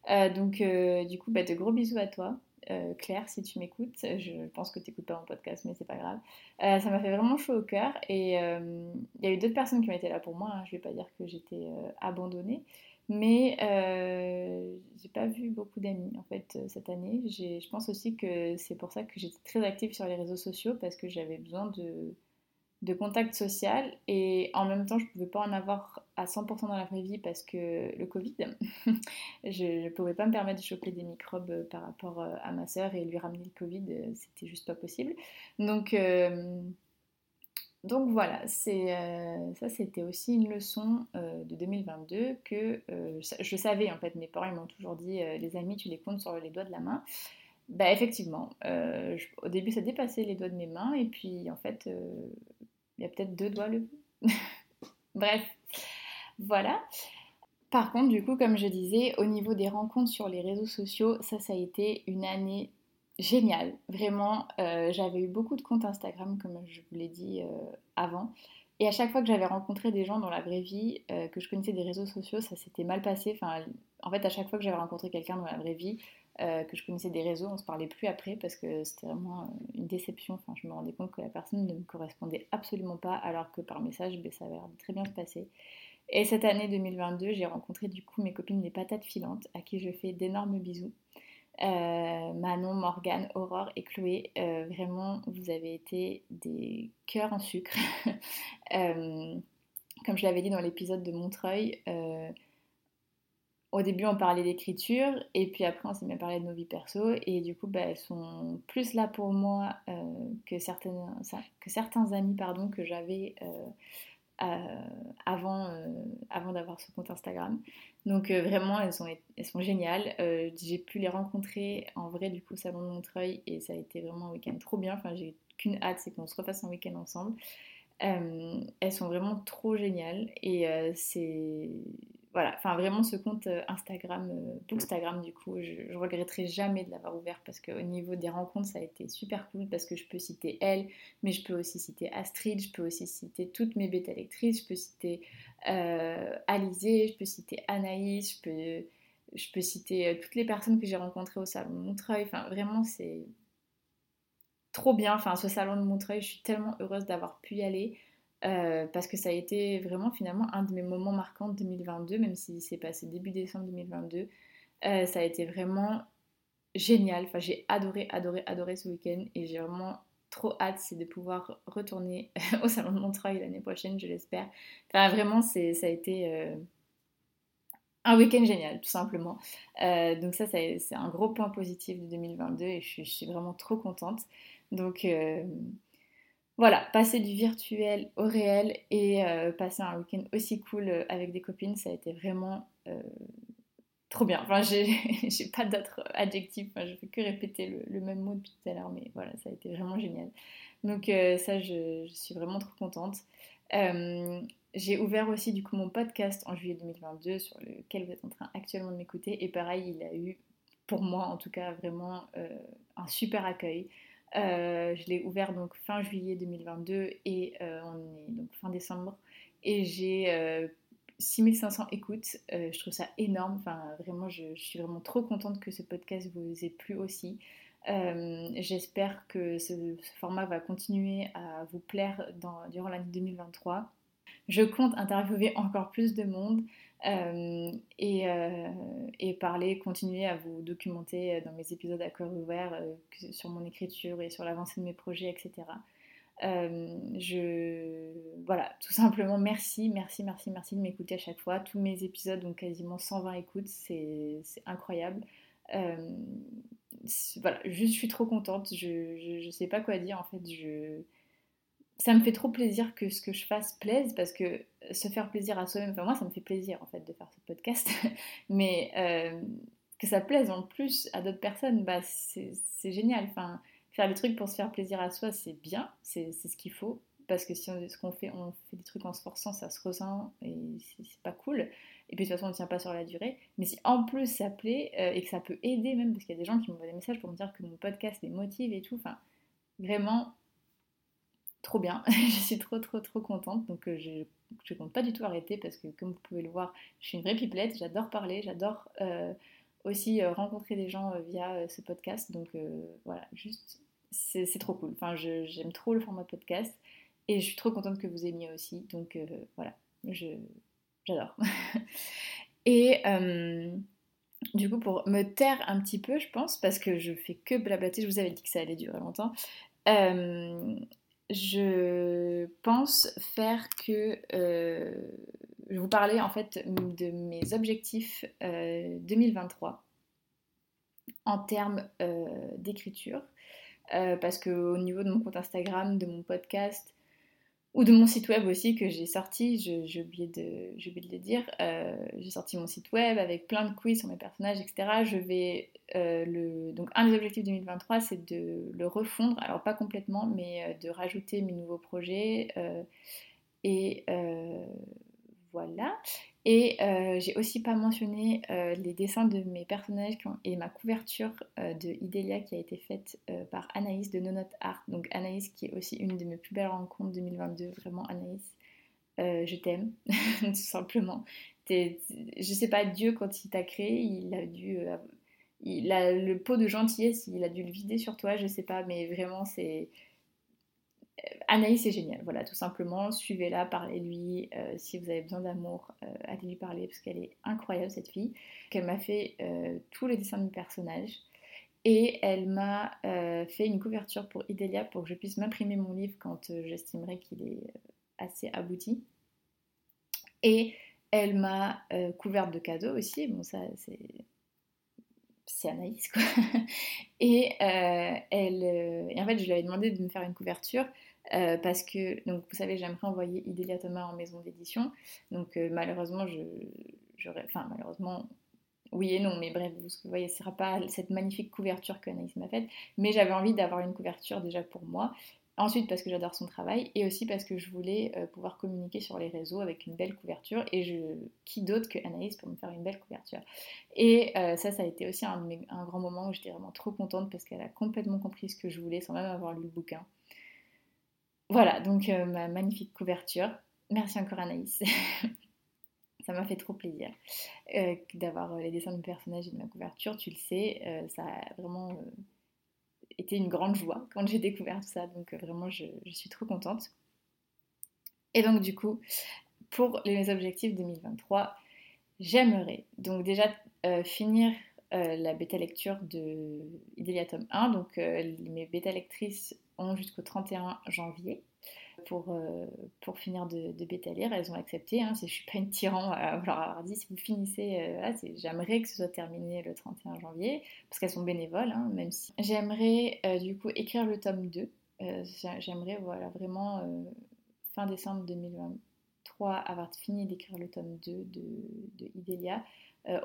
Euh, donc du coup, bah, de gros bisous à toi. Euh, Claire, si tu m'écoutes, je pense que tu n'écoutes pas mon podcast, mais c'est pas grave. Euh, ça m'a fait vraiment chaud au cœur et euh, il y a eu d'autres personnes qui ont là pour moi. Hein. Je vais pas dire que j'étais abandonnée, mais j'ai pas vu beaucoup d'amis en fait cette année. Je pense aussi que c'est pour ça que j'étais très active sur les réseaux sociaux parce que j'avais besoin de de contact social et en même temps je ne pouvais pas en avoir à 100% dans la vraie vie parce que le Covid, je ne pouvais pas me permettre de choper des microbes euh, par rapport euh, à ma soeur et lui ramener le Covid, euh, c'était juste pas possible. Donc, donc voilà, ça c'était aussi une leçon de 2022 que je savais en fait, mes parents ils m'ont toujours dit les amis tu les comptes sur les doigts de la main. Bah effectivement, au début ça dépassait les doigts de mes mains et puis en fait il y a peut-être deux doigts le Bref, voilà. Par contre, du coup, comme je disais, au niveau des rencontres sur les réseaux sociaux, ça, ça a été une année géniale. Vraiment, euh, j'avais eu beaucoup de comptes Instagram, comme je vous l'ai dit euh, avant. Et à chaque fois que j'avais rencontré des gens dans la vraie vie, euh, que je connaissais des réseaux sociaux, ça s'était mal passé. En fait, à chaque fois que j'avais rencontré quelqu'un dans la vraie vie, euh, que je connaissais des réseaux, on se parlait plus après parce que c'était vraiment euh, une déception. Enfin, je me rendais compte que la personne ne me correspondait absolument pas, alors que par message, ben, ça avait très bien se passer. Et cette année 2022, j'ai rencontré du coup mes copines des patates filantes, à qui je fais d'énormes bisous. Euh, Manon, Morgane, Aurore et Chloé, vraiment, vous avez été des cœurs en sucre. comme je l'avais dit dans l'épisode de Montreuil, au début, on parlait d'écriture, et puis après, on s'est mis à parler de nos vies perso, et du coup, bah, elles sont plus là pour moi euh, que, que certains amis pardon, que j'avais euh, avant, avant d'avoir ce compte Instagram. Donc vraiment, elles sont, elles sont géniales. j'ai pu les rencontrer en vrai du coup au Salon de Montreuil et ça a été vraiment un week-end trop bien. Enfin, j'ai qu'une hâte, c'est qu'on se refasse un week-end ensemble. elles sont vraiment trop géniales et c'est voilà, enfin vraiment ce compte euh, Instagram, euh, Bookstagram du coup, je, regretterai jamais de l'avoir ouvert parce qu'au niveau des rencontres ça a été super cool parce que je peux citer elle, mais je peux aussi citer Astrid, je peux aussi citer toutes mes bêta lectrices, je peux citer euh, Alizé, je peux citer Anaïs, je peux, je peux citer euh, toutes les personnes que j'ai rencontrées au salon de Montreuil, enfin vraiment c'est trop bien, enfin ce salon de Montreuil, je suis tellement heureuse d'avoir pu y aller. Euh, parce que ça a été vraiment finalement un de mes moments marquants de 2022, même si c'est passé début décembre 2022. Euh, ça a été vraiment génial. Enfin, j'ai adoré, adoré, adoré ce week-end et j'ai vraiment trop hâte, c'est de pouvoir retourner au salon de Montreuil l'année prochaine, je l'espère. Enfin, vraiment, ça a été euh, un week-end génial, tout simplement. donc ça, c'est un gros point positif de 2022 et je, je suis vraiment trop contente. Donc voilà, passer du virtuel au réel et euh, passer un week-end aussi cool euh, avec des copines, ça a été vraiment euh, trop bien. Enfin, j'ai pas d'autres adjectifs, je fais que répéter le, même mot depuis tout à l'heure, mais voilà, ça a été vraiment génial. Donc ça, je, suis vraiment trop contente. j'ai ouvert aussi du coup mon podcast en juillet 2022 sur lequel vous êtes en train actuellement de m'écouter et pareil, il a eu pour moi en tout cas vraiment un super accueil. Euh, je l'ai ouvert donc fin juillet 2022 et euh, on est donc fin décembre. Et j'ai 6500 euh, écoutes. je trouve ça énorme. Enfin, vraiment, je, suis vraiment trop contente que ce podcast vous ait plu aussi. J'espère que ce, format va continuer à vous plaire durant l'année 2023. Je compte interviewer encore plus de monde. Euh, euh, et, parler, continuer à vous documenter euh, dans mes épisodes à cœur ouvert sur mon écriture et sur l'avancée de mes projets, etc. je voilà, tout simplement merci, merci, merci, merci de m'écouter à chaque fois. Tous mes épisodes ont quasiment 120 écoutes, c'est incroyable. voilà, je suis trop contente. Je, ne sais pas quoi dire en fait. Je ça me fait trop plaisir que ce que je fasse plaise parce que se faire plaisir à soi-même, enfin moi ça me fait plaisir en fait de faire ce podcast, mais euh, que ça plaise en plus à d'autres personnes, bah c'est génial. Enfin, faire des trucs pour se faire plaisir à soi, c'est bien, c'est ce qu'il faut. Parce que si on, ce qu'on fait, on fait des trucs en se forçant, ça se ressent et c'est pas cool. Et puis de toute façon, on ne tient pas sur la durée. Mais si en plus ça plaît euh, et que ça peut aider même, parce qu'il y a des gens qui m'envoient des messages pour me dire que mon podcast les motive et tout, enfin, vraiment, trop bien. je suis trop, trop, trop contente. Donc, euh, je ne compte pas du tout arrêter parce que, comme vous pouvez le voir, je suis une vraie pipelette. J'adore parler, j'adore euh, aussi euh, rencontrer des gens via ce podcast. Donc, voilà, juste, c'est trop cool. Enfin, j'aime trop le format podcast et je suis trop contente que vous aimiez aussi. Donc, voilà, j'adore. et. Du coup, pour me taire un petit peu, je pense, parce que je fais que blablater, je vous avais dit que ça allait durer longtemps, je pense faire que euh, je vous parler en fait de mes objectifs 2023 euh, en termes euh, d'écriture parce qu'au niveau de mon compte Instagram, de mon podcast, ou de mon site web aussi que j'ai sorti, j'ai oublié, de, de le dire, euh, j'ai sorti mon site web avec plein de quiz sur mes personnages, etc. Je vais euh, le... Donc un des objectifs 2023, c'est de le refondre, alors pas complètement, mais euh, de rajouter mes nouveaux projets. et voilà. Et euh, j'ai aussi pas mentionné euh, les dessins de mes personnages et ma couverture euh, de Idélia qui a été faite par Anaïs de No Note Art. Donc Anaïs qui est aussi une de mes plus belles rencontres 2022. Vraiment Anaïs, je t'aime, tout simplement. je sais pas, Dieu quand il t'a créé, il a dû... il a le pot de gentillesse, il a dû le vider sur toi, je sais pas, mais vraiment c'est Anaïs est géniale, voilà, tout simplement. Suivez-la, parlez-lui. Euh, si vous avez besoin d'amour, euh, allez lui parler parce qu'elle est incroyable, cette fille. Qu'elle m'a fait euh, tous les dessins de mes personnages. Et elle m'a fait une couverture pour Idélia pour que je puisse m'imprimer mon livre quand j'estimerai qu'il est assez abouti. Et elle m'a couverte de cadeaux aussi. Bon, ça, c'est c'est Anaïs quoi. et, elle, et en fait, je lui avais demandé de me faire une couverture Euh, parce que, donc, vous savez, j'aimerais envoyer Idélia Thomas en maison d'édition. Donc, euh, malheureusement, je, enfin, malheureusement, oui et non, mais bref, vous voyez, ce sera pas cette magnifique couverture qu'Anaïs m'a faite, mais j'avais envie d'avoir une couverture déjà pour moi. Ensuite, parce que j'adore son travail, et aussi parce que je voulais euh, pouvoir communiquer sur les réseaux avec une belle couverture, et je, qui d'autre que Anaïs pour me faire une belle couverture. Et ça, ça a été aussi un, grand moment où j'étais vraiment trop contente parce qu'elle a complètement compris ce que je voulais sans même avoir lu le bouquin. Voilà, donc euh, ma magnifique couverture. Merci encore Anaïs. ça m'a fait trop plaisir euh, d'avoir euh, les dessins de personnages et de ma couverture. Tu le sais, ça a vraiment été une grande joie quand j'ai découvert ça. Donc vraiment, je, suis trop contente. Et donc du coup, pour les objectifs 2023, j'aimerais donc déjà finir la bêta lecture de Idélia tome 1. Donc mes bêta lectrices jusqu'au 31 janvier pour, euh, pour finir de, de bêta. Elles ont accepté. Hein, je ne suis pas une tyran à leur avoir dit si vous finissez, euh, j'aimerais que ce soit terminé le 31 janvier parce qu'elles sont bénévoles, hein, même si j'aimerais euh, du coup écrire le tome 2. j'aimerais voilà, vraiment fin décembre 2023 avoir fini d'écrire le tome 2 de, de Idélia.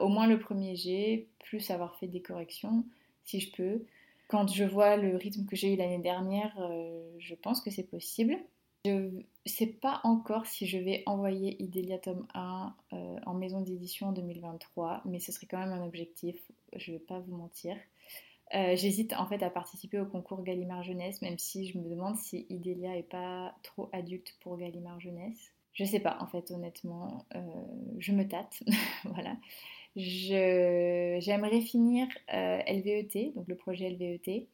au moins le premier G, plus avoir fait des corrections si je peux. Quand je vois le rythme que j'ai eu l'année dernière, euh, je pense que c'est possible. Je ne sais pas encore si je vais envoyer Idélia tome 1 euh, en maison d'édition en 2023, mais ce serait quand même un objectif, je ne vais pas vous mentir. Euh, j'hésite en fait à participer au concours Gallimard Jeunesse, même si je me demande si Idélia est pas trop adulte pour Gallimard Jeunesse. Je sais pas, en fait, honnêtement, je me tâte, voilà. J'aimerais finir euh, LVET, donc le projet LVET,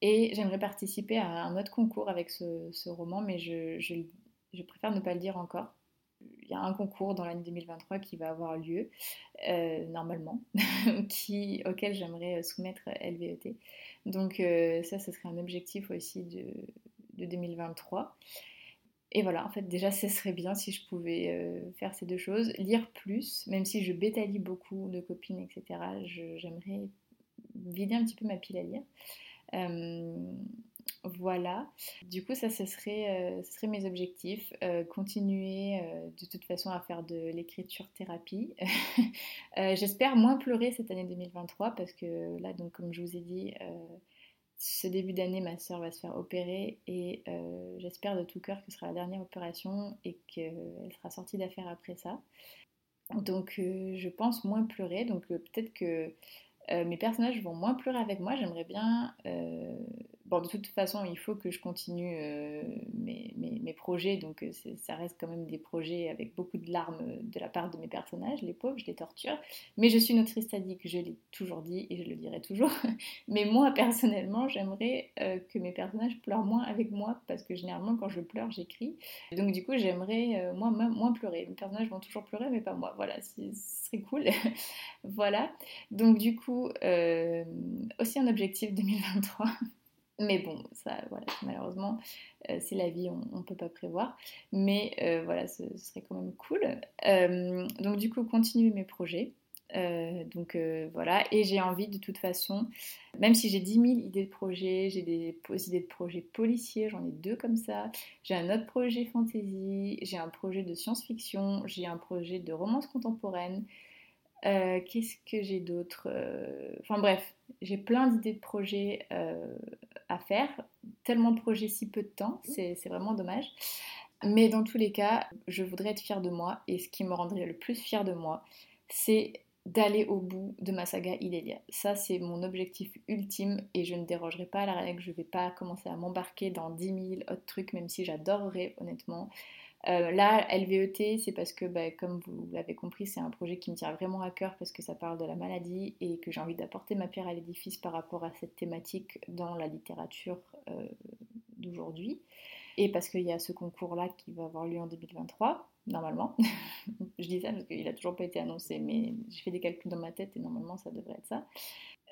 et j'aimerais participer à un autre concours avec ce, roman, mais je, préfère ne pas le dire encore. Il y a un concours dans l'année 2023 qui va avoir lieu, euh, normalement, auquel j'aimerais soumettre LVET. Donc euh, ça, ce serait un objectif aussi de 2023. Et voilà, en fait, déjà, ce serait bien si je pouvais euh, faire ces deux choses. Lire plus, même si je bétalie beaucoup de copines, etc. J'aimerais vider un petit peu ma pile à lire. Euh, voilà. Du coup, ça, ce serait, euh, ce serait mes objectifs. continuer de toute façon à faire de l'écriture thérapie. J'espère moins pleurer cette année 2023 parce que là, donc, comme je vous ai dit, ce début d'année, ma soeur va se faire opérer et euh, j'espère de tout cœur que ce sera la dernière opération et qu'elle sera sortie d'affaires après ça. Donc euh, je pense moins pleurer, donc euh, peut-être que mes personnages vont moins pleurer avec moi. J'aimerais bien Bon, de toute façon, il faut que je continue euh, mes, projets, donc euh, ça reste quand même des projets avec beaucoup de larmes euh, de la part de mes personnages, les pauvres, je les torture. Mais je suis une autrice sadique, je l'ai toujours dit et je le dirai toujours. Mais moi, personnellement, j'aimerais que mes personnages pleurent moins avec moi, parce que généralement, quand je pleure, j'écris. Donc du coup, j'aimerais moi moins pleurer. Mes personnages vont toujours pleurer, mais pas moi. Voilà, ce serait cool. voilà. Donc du coup, aussi un objectif 2023. Mais bon, ça, voilà, malheureusement, euh, c'est la vie, on ne peut pas prévoir. Mais euh, voilà, ce, serait quand même cool. Euh, donc du coup, continuer mes projets. donc voilà, et j'ai envie de toute façon, même si j'ai 10 000 idées de projets, j'ai des idées de projets policiers, j'en ai deux comme ça, j'ai un autre projet fantasy, j'ai un projet de science-fiction, j'ai un projet de romance contemporaine, qu'est-ce que j'ai d'autre? Enfin bref, j'ai plein d'idées de projets à faire. Tellement de projets si peu de temps, c'est vraiment dommage. Mais dans tous les cas, je voudrais être fière de moi. Et ce qui me rendrait le plus fière de moi, c'est d'aller au bout de ma saga Ilélia. Ça, c'est mon objectif ultime et je ne dérogerai pas à la règle. Je ne vais pas commencer à m'embarquer dans 10 000 autres trucs, même si j'adorerais honnêtement. Euh, là, LVET, c'est parce que, bah, comme vous l'avez compris, c'est un projet qui me tient vraiment à cœur parce que ça parle de la maladie et que j'ai envie d'apporter ma pierre à l'édifice par rapport à cette thématique dans la littérature euh, d'aujourd'hui. Et parce qu'il y a ce concours-là qui va avoir lieu en 2023, normalement. je dis ça parce qu'il n'a toujours pas été annoncé, mais je fais des calculs dans ma tête et normalement ça devrait être ça.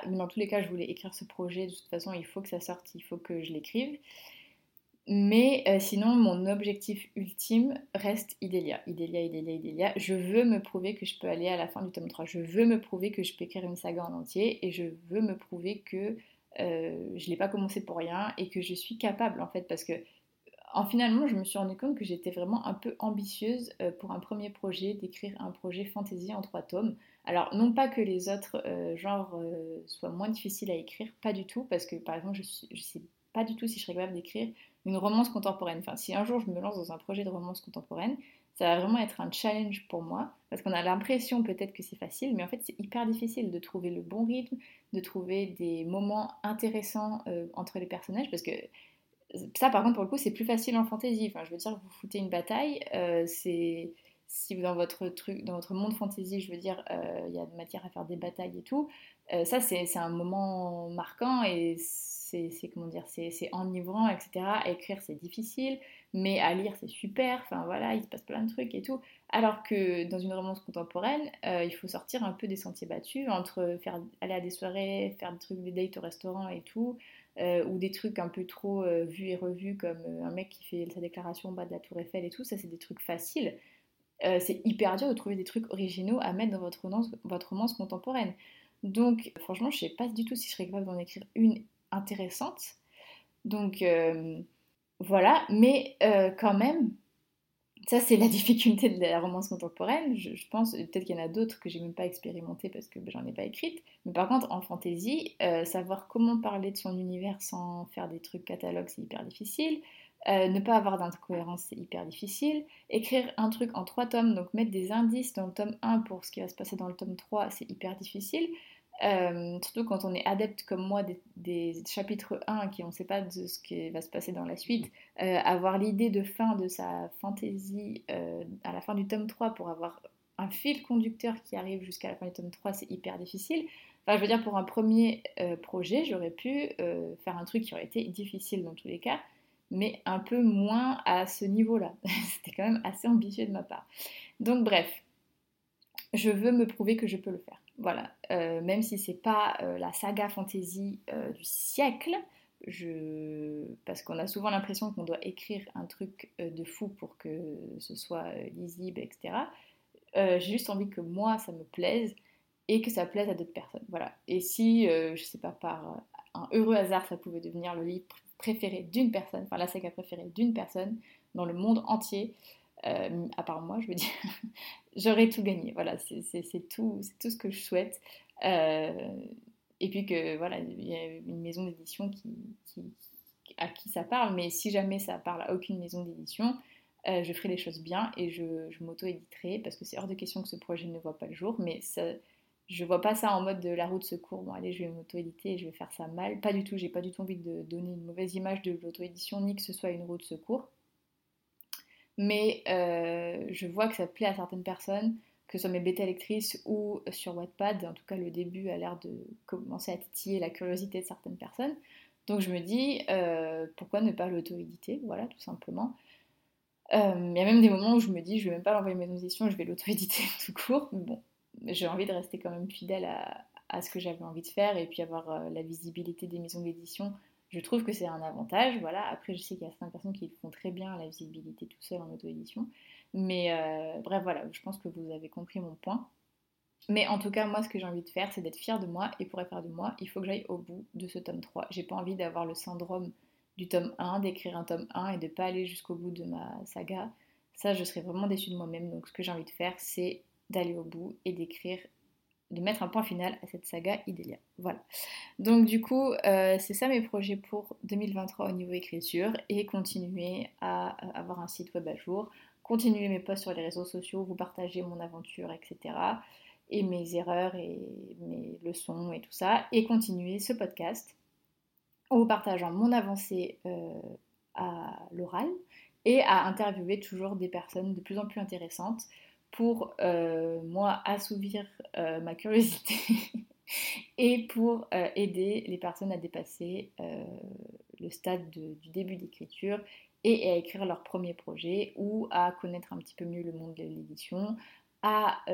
Mais dans tous les cas, je voulais écrire ce projet. De toute façon, il faut que ça sorte, il faut que je l'écrive. Mais euh, sinon, mon objectif ultime reste Idélia. Idélia, Idélia, Idélia. Je veux me prouver que je peux aller à la fin du tome 3. Je veux me prouver que je peux écrire une saga en entier et je veux me prouver que euh, je ne l'ai pas commencé pour rien et que je suis capable en fait parce que en finalement, je me suis rendu compte que j'étais vraiment un peu ambitieuse euh, pour un premier projet, d'écrire un projet fantasy en trois tomes. Alors, non pas que les autres genres soient moins difficiles à écrire, pas du tout, parce que par exemple, je ne sais pas du tout si je serais capable d'écrire une romance contemporaine. Enfin, si un jour je me lance dans un projet de romance contemporaine, ça va vraiment être un challenge pour moi, parce qu'on a l'impression peut-être que c'est facile, mais en fait c'est hyper difficile de trouver le bon rythme, de trouver des moments intéressants entre les personnages, parce que ça, par contre, pour le coup, c'est plus facile en fantasy. Enfin, je veux dire, vous foutez une bataille, euh, c'est si dans votre truc, dans votre monde fantasy, je veux dire, euh, il y a de matière à faire des batailles et tout. Euh, ça, c'est un moment marquant et c'est comment dire, c'est enivrant, etc. Écrire, c'est difficile, mais à lire, c'est super. Enfin voilà, il se passe plein de trucs et tout. Alors que dans une romance contemporaine, il faut sortir un peu des sentiers battus entre faire aller à des soirées, faire des trucs, des dates au restaurant et tout. Euh, ou des trucs un peu trop euh, vus et revus comme euh, un mec qui fait sa déclaration en bas de la tour Eiffel et tout, ça c'est des trucs faciles. c'est hyper dur de trouver des trucs originaux à mettre dans votre romance, contemporaine. Donc franchement, je sais pas du tout si je serais capable d'en écrire une intéressante. Donc voilà, mais quand même, ça, c'est la difficulté de la romance contemporaine. Je, pense, peut-être qu'il y en a d'autres que j'ai même pas expérimenté parce que j'en ai pas écrite. Mais par contre, en fantasy, euh, savoir comment parler de son univers sans faire des trucs catalogues, c'est hyper difficile. Euh, ne pas avoir d'incohérence, c'est hyper difficile. Écrire un truc en trois tomes, donc mettre des indices dans le tome 1 pour ce qui va se passer dans le tome 3, c'est hyper difficile. Euh, surtout quand on est adepte comme moi des, chapitres 1 qui on ne sait pas de ce qui va se passer dans la suite, euh, avoir l'idée de fin de sa fantaisie euh, à la fin du tome 3 pour avoir un fil conducteur qui arrive jusqu'à la fin du tome 3, c'est hyper difficile. Enfin, je veux dire, pour un premier projet, j'aurais pu faire un truc qui aurait été difficile dans tous les cas, mais un peu moins à ce niveau-là. C'était quand même assez ambitieux de ma part. Donc bref, je veux me prouver que je peux le faire. Voilà, euh, même si c'est pas euh, la saga fantasy euh, du siècle, parce qu'on a souvent l'impression qu'on doit écrire un truc de fou pour que ce soit lisible, etc. J'ai juste envie que moi ça me plaise et que ça plaise à d'autres personnes. Voilà. Et si, je sais pas, par un heureux hasard, ça pouvait devenir le livre préféré d'une personne, enfin la saga préférée d'une personne dans le monde entier, euh, à part moi, je veux dire, j'aurais tout gagné. Voilà, c'est tout, tout ce que je souhaite. Euh, et puis que voilà, il y a une maison d'édition à qui ça parle, mais si jamais ça parle à aucune maison d'édition, euh, je ferai les choses bien et je, je m'auto-éditerai parce que c'est hors de question que ce projet ne voit pas le jour, mais ça, je vois pas ça en mode de la roue de secours. Bon, allez, je vais m'auto-éditer et je vais faire ça mal. Pas du tout, j'ai pas du tout envie de donner une mauvaise image de l'auto-édition ni que ce soit une roue de secours mais euh, je vois que ça plaît à certaines personnes, que ce soit mes bêta lectrices ou sur Wattpad. En tout cas, le début a l'air de commencer à titiller la curiosité de certaines personnes. Donc je me dis, euh, pourquoi ne pas l'auto-éditer? Voilà, tout simplement. Euh, il y a même des moments où je me dis, je vais même pas l'envoyer mes éditions, je vais l'auto-éditer tout court. Mais bon, j'ai envie de rester quand même fidèle à ce que j'avais envie de faire et puis avoir la visibilité des maisons d'édition je trouve que c'est un avantage. Voilà. Après, je sais qu'il y a certaines personnes qui font très bien la visibilité tout seul en auto-édition. Mais euh, bref, voilà, je pense que vous avez compris mon point. Mais en tout cas, moi, ce que j'ai envie de faire, c'est d'être fière de moi. Et pour être fière de moi, il faut que j'aille au bout de ce tome 3. J'ai pas envie d'avoir le syndrome du tome 1, d'écrire un tome 1 et de pas aller jusqu'au bout de ma saga. Ça, je serais vraiment déçue de moi-même. Donc, ce que j'ai envie de faire, c'est d'aller au bout et d'écrire de mettre un point final à cette saga Idélia. Voilà. Donc du coup, euh, c'est ça mes projets pour 2023 au niveau écriture et continuer à avoir un site web à jour, continuer mes posts sur les réseaux sociaux, vous partager mon aventure, etc. Et mes erreurs et mes leçons et tout ça, et continuer ce podcast en vous partageant mon avancée euh, à l'oral et à interviewer toujours des personnes de plus en plus intéressantes pour euh, moi assouvir euh, ma curiosité et pour euh, aider les personnes à dépasser le stade du début d'écriture et à écrire leur premier projet ou à connaître un petit peu mieux le monde de l'édition, à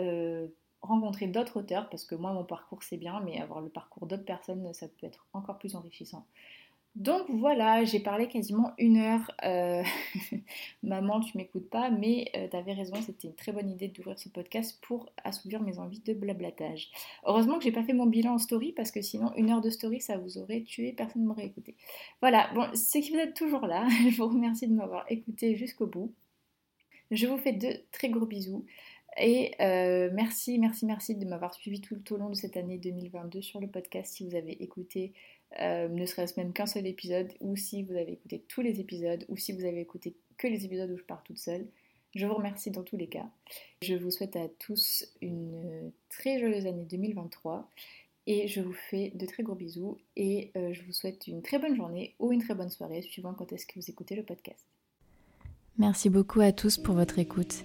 rencontrer d'autres auteurs parce que moi mon parcours c'est bien mais avoir le parcours d'autres personnes ça peut être encore plus enrichissant. Donc voilà, j'ai parlé quasiment une heure. Euh, maman, tu m'écoutes pas, mais euh, t'avais raison, c'était une très bonne idée d'ouvrir ce podcast pour assouvir mes envies de blablatage. Heureusement que j'ai pas fait mon bilan en story parce que sinon une heure de story ça vous aurait tué, personne ne m'aurait écouté. Voilà, bon, c'est que vous êtes toujours là. Je vous remercie de m'avoir écouté jusqu'au bout. Je vous fais de très gros bisous. Et euh, merci, merci, merci de m'avoir suivi tout, au long de cette année 2022 sur le podcast. Si vous avez écouté euh, ne serait-ce même qu'un seul épisode, ou si vous avez écouté tous les épisodes, ou si vous avez écouté que les épisodes où je pars toute seule, je vous remercie dans tous les cas. Je vous souhaite à tous une très joyeuse année 2023 et je vous fais de très gros bisous et euh, je vous souhaite une très bonne journée ou une très bonne soirée suivant quand est-ce que vous écoutez le podcast. Merci beaucoup à tous pour votre écoute.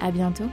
À bientôt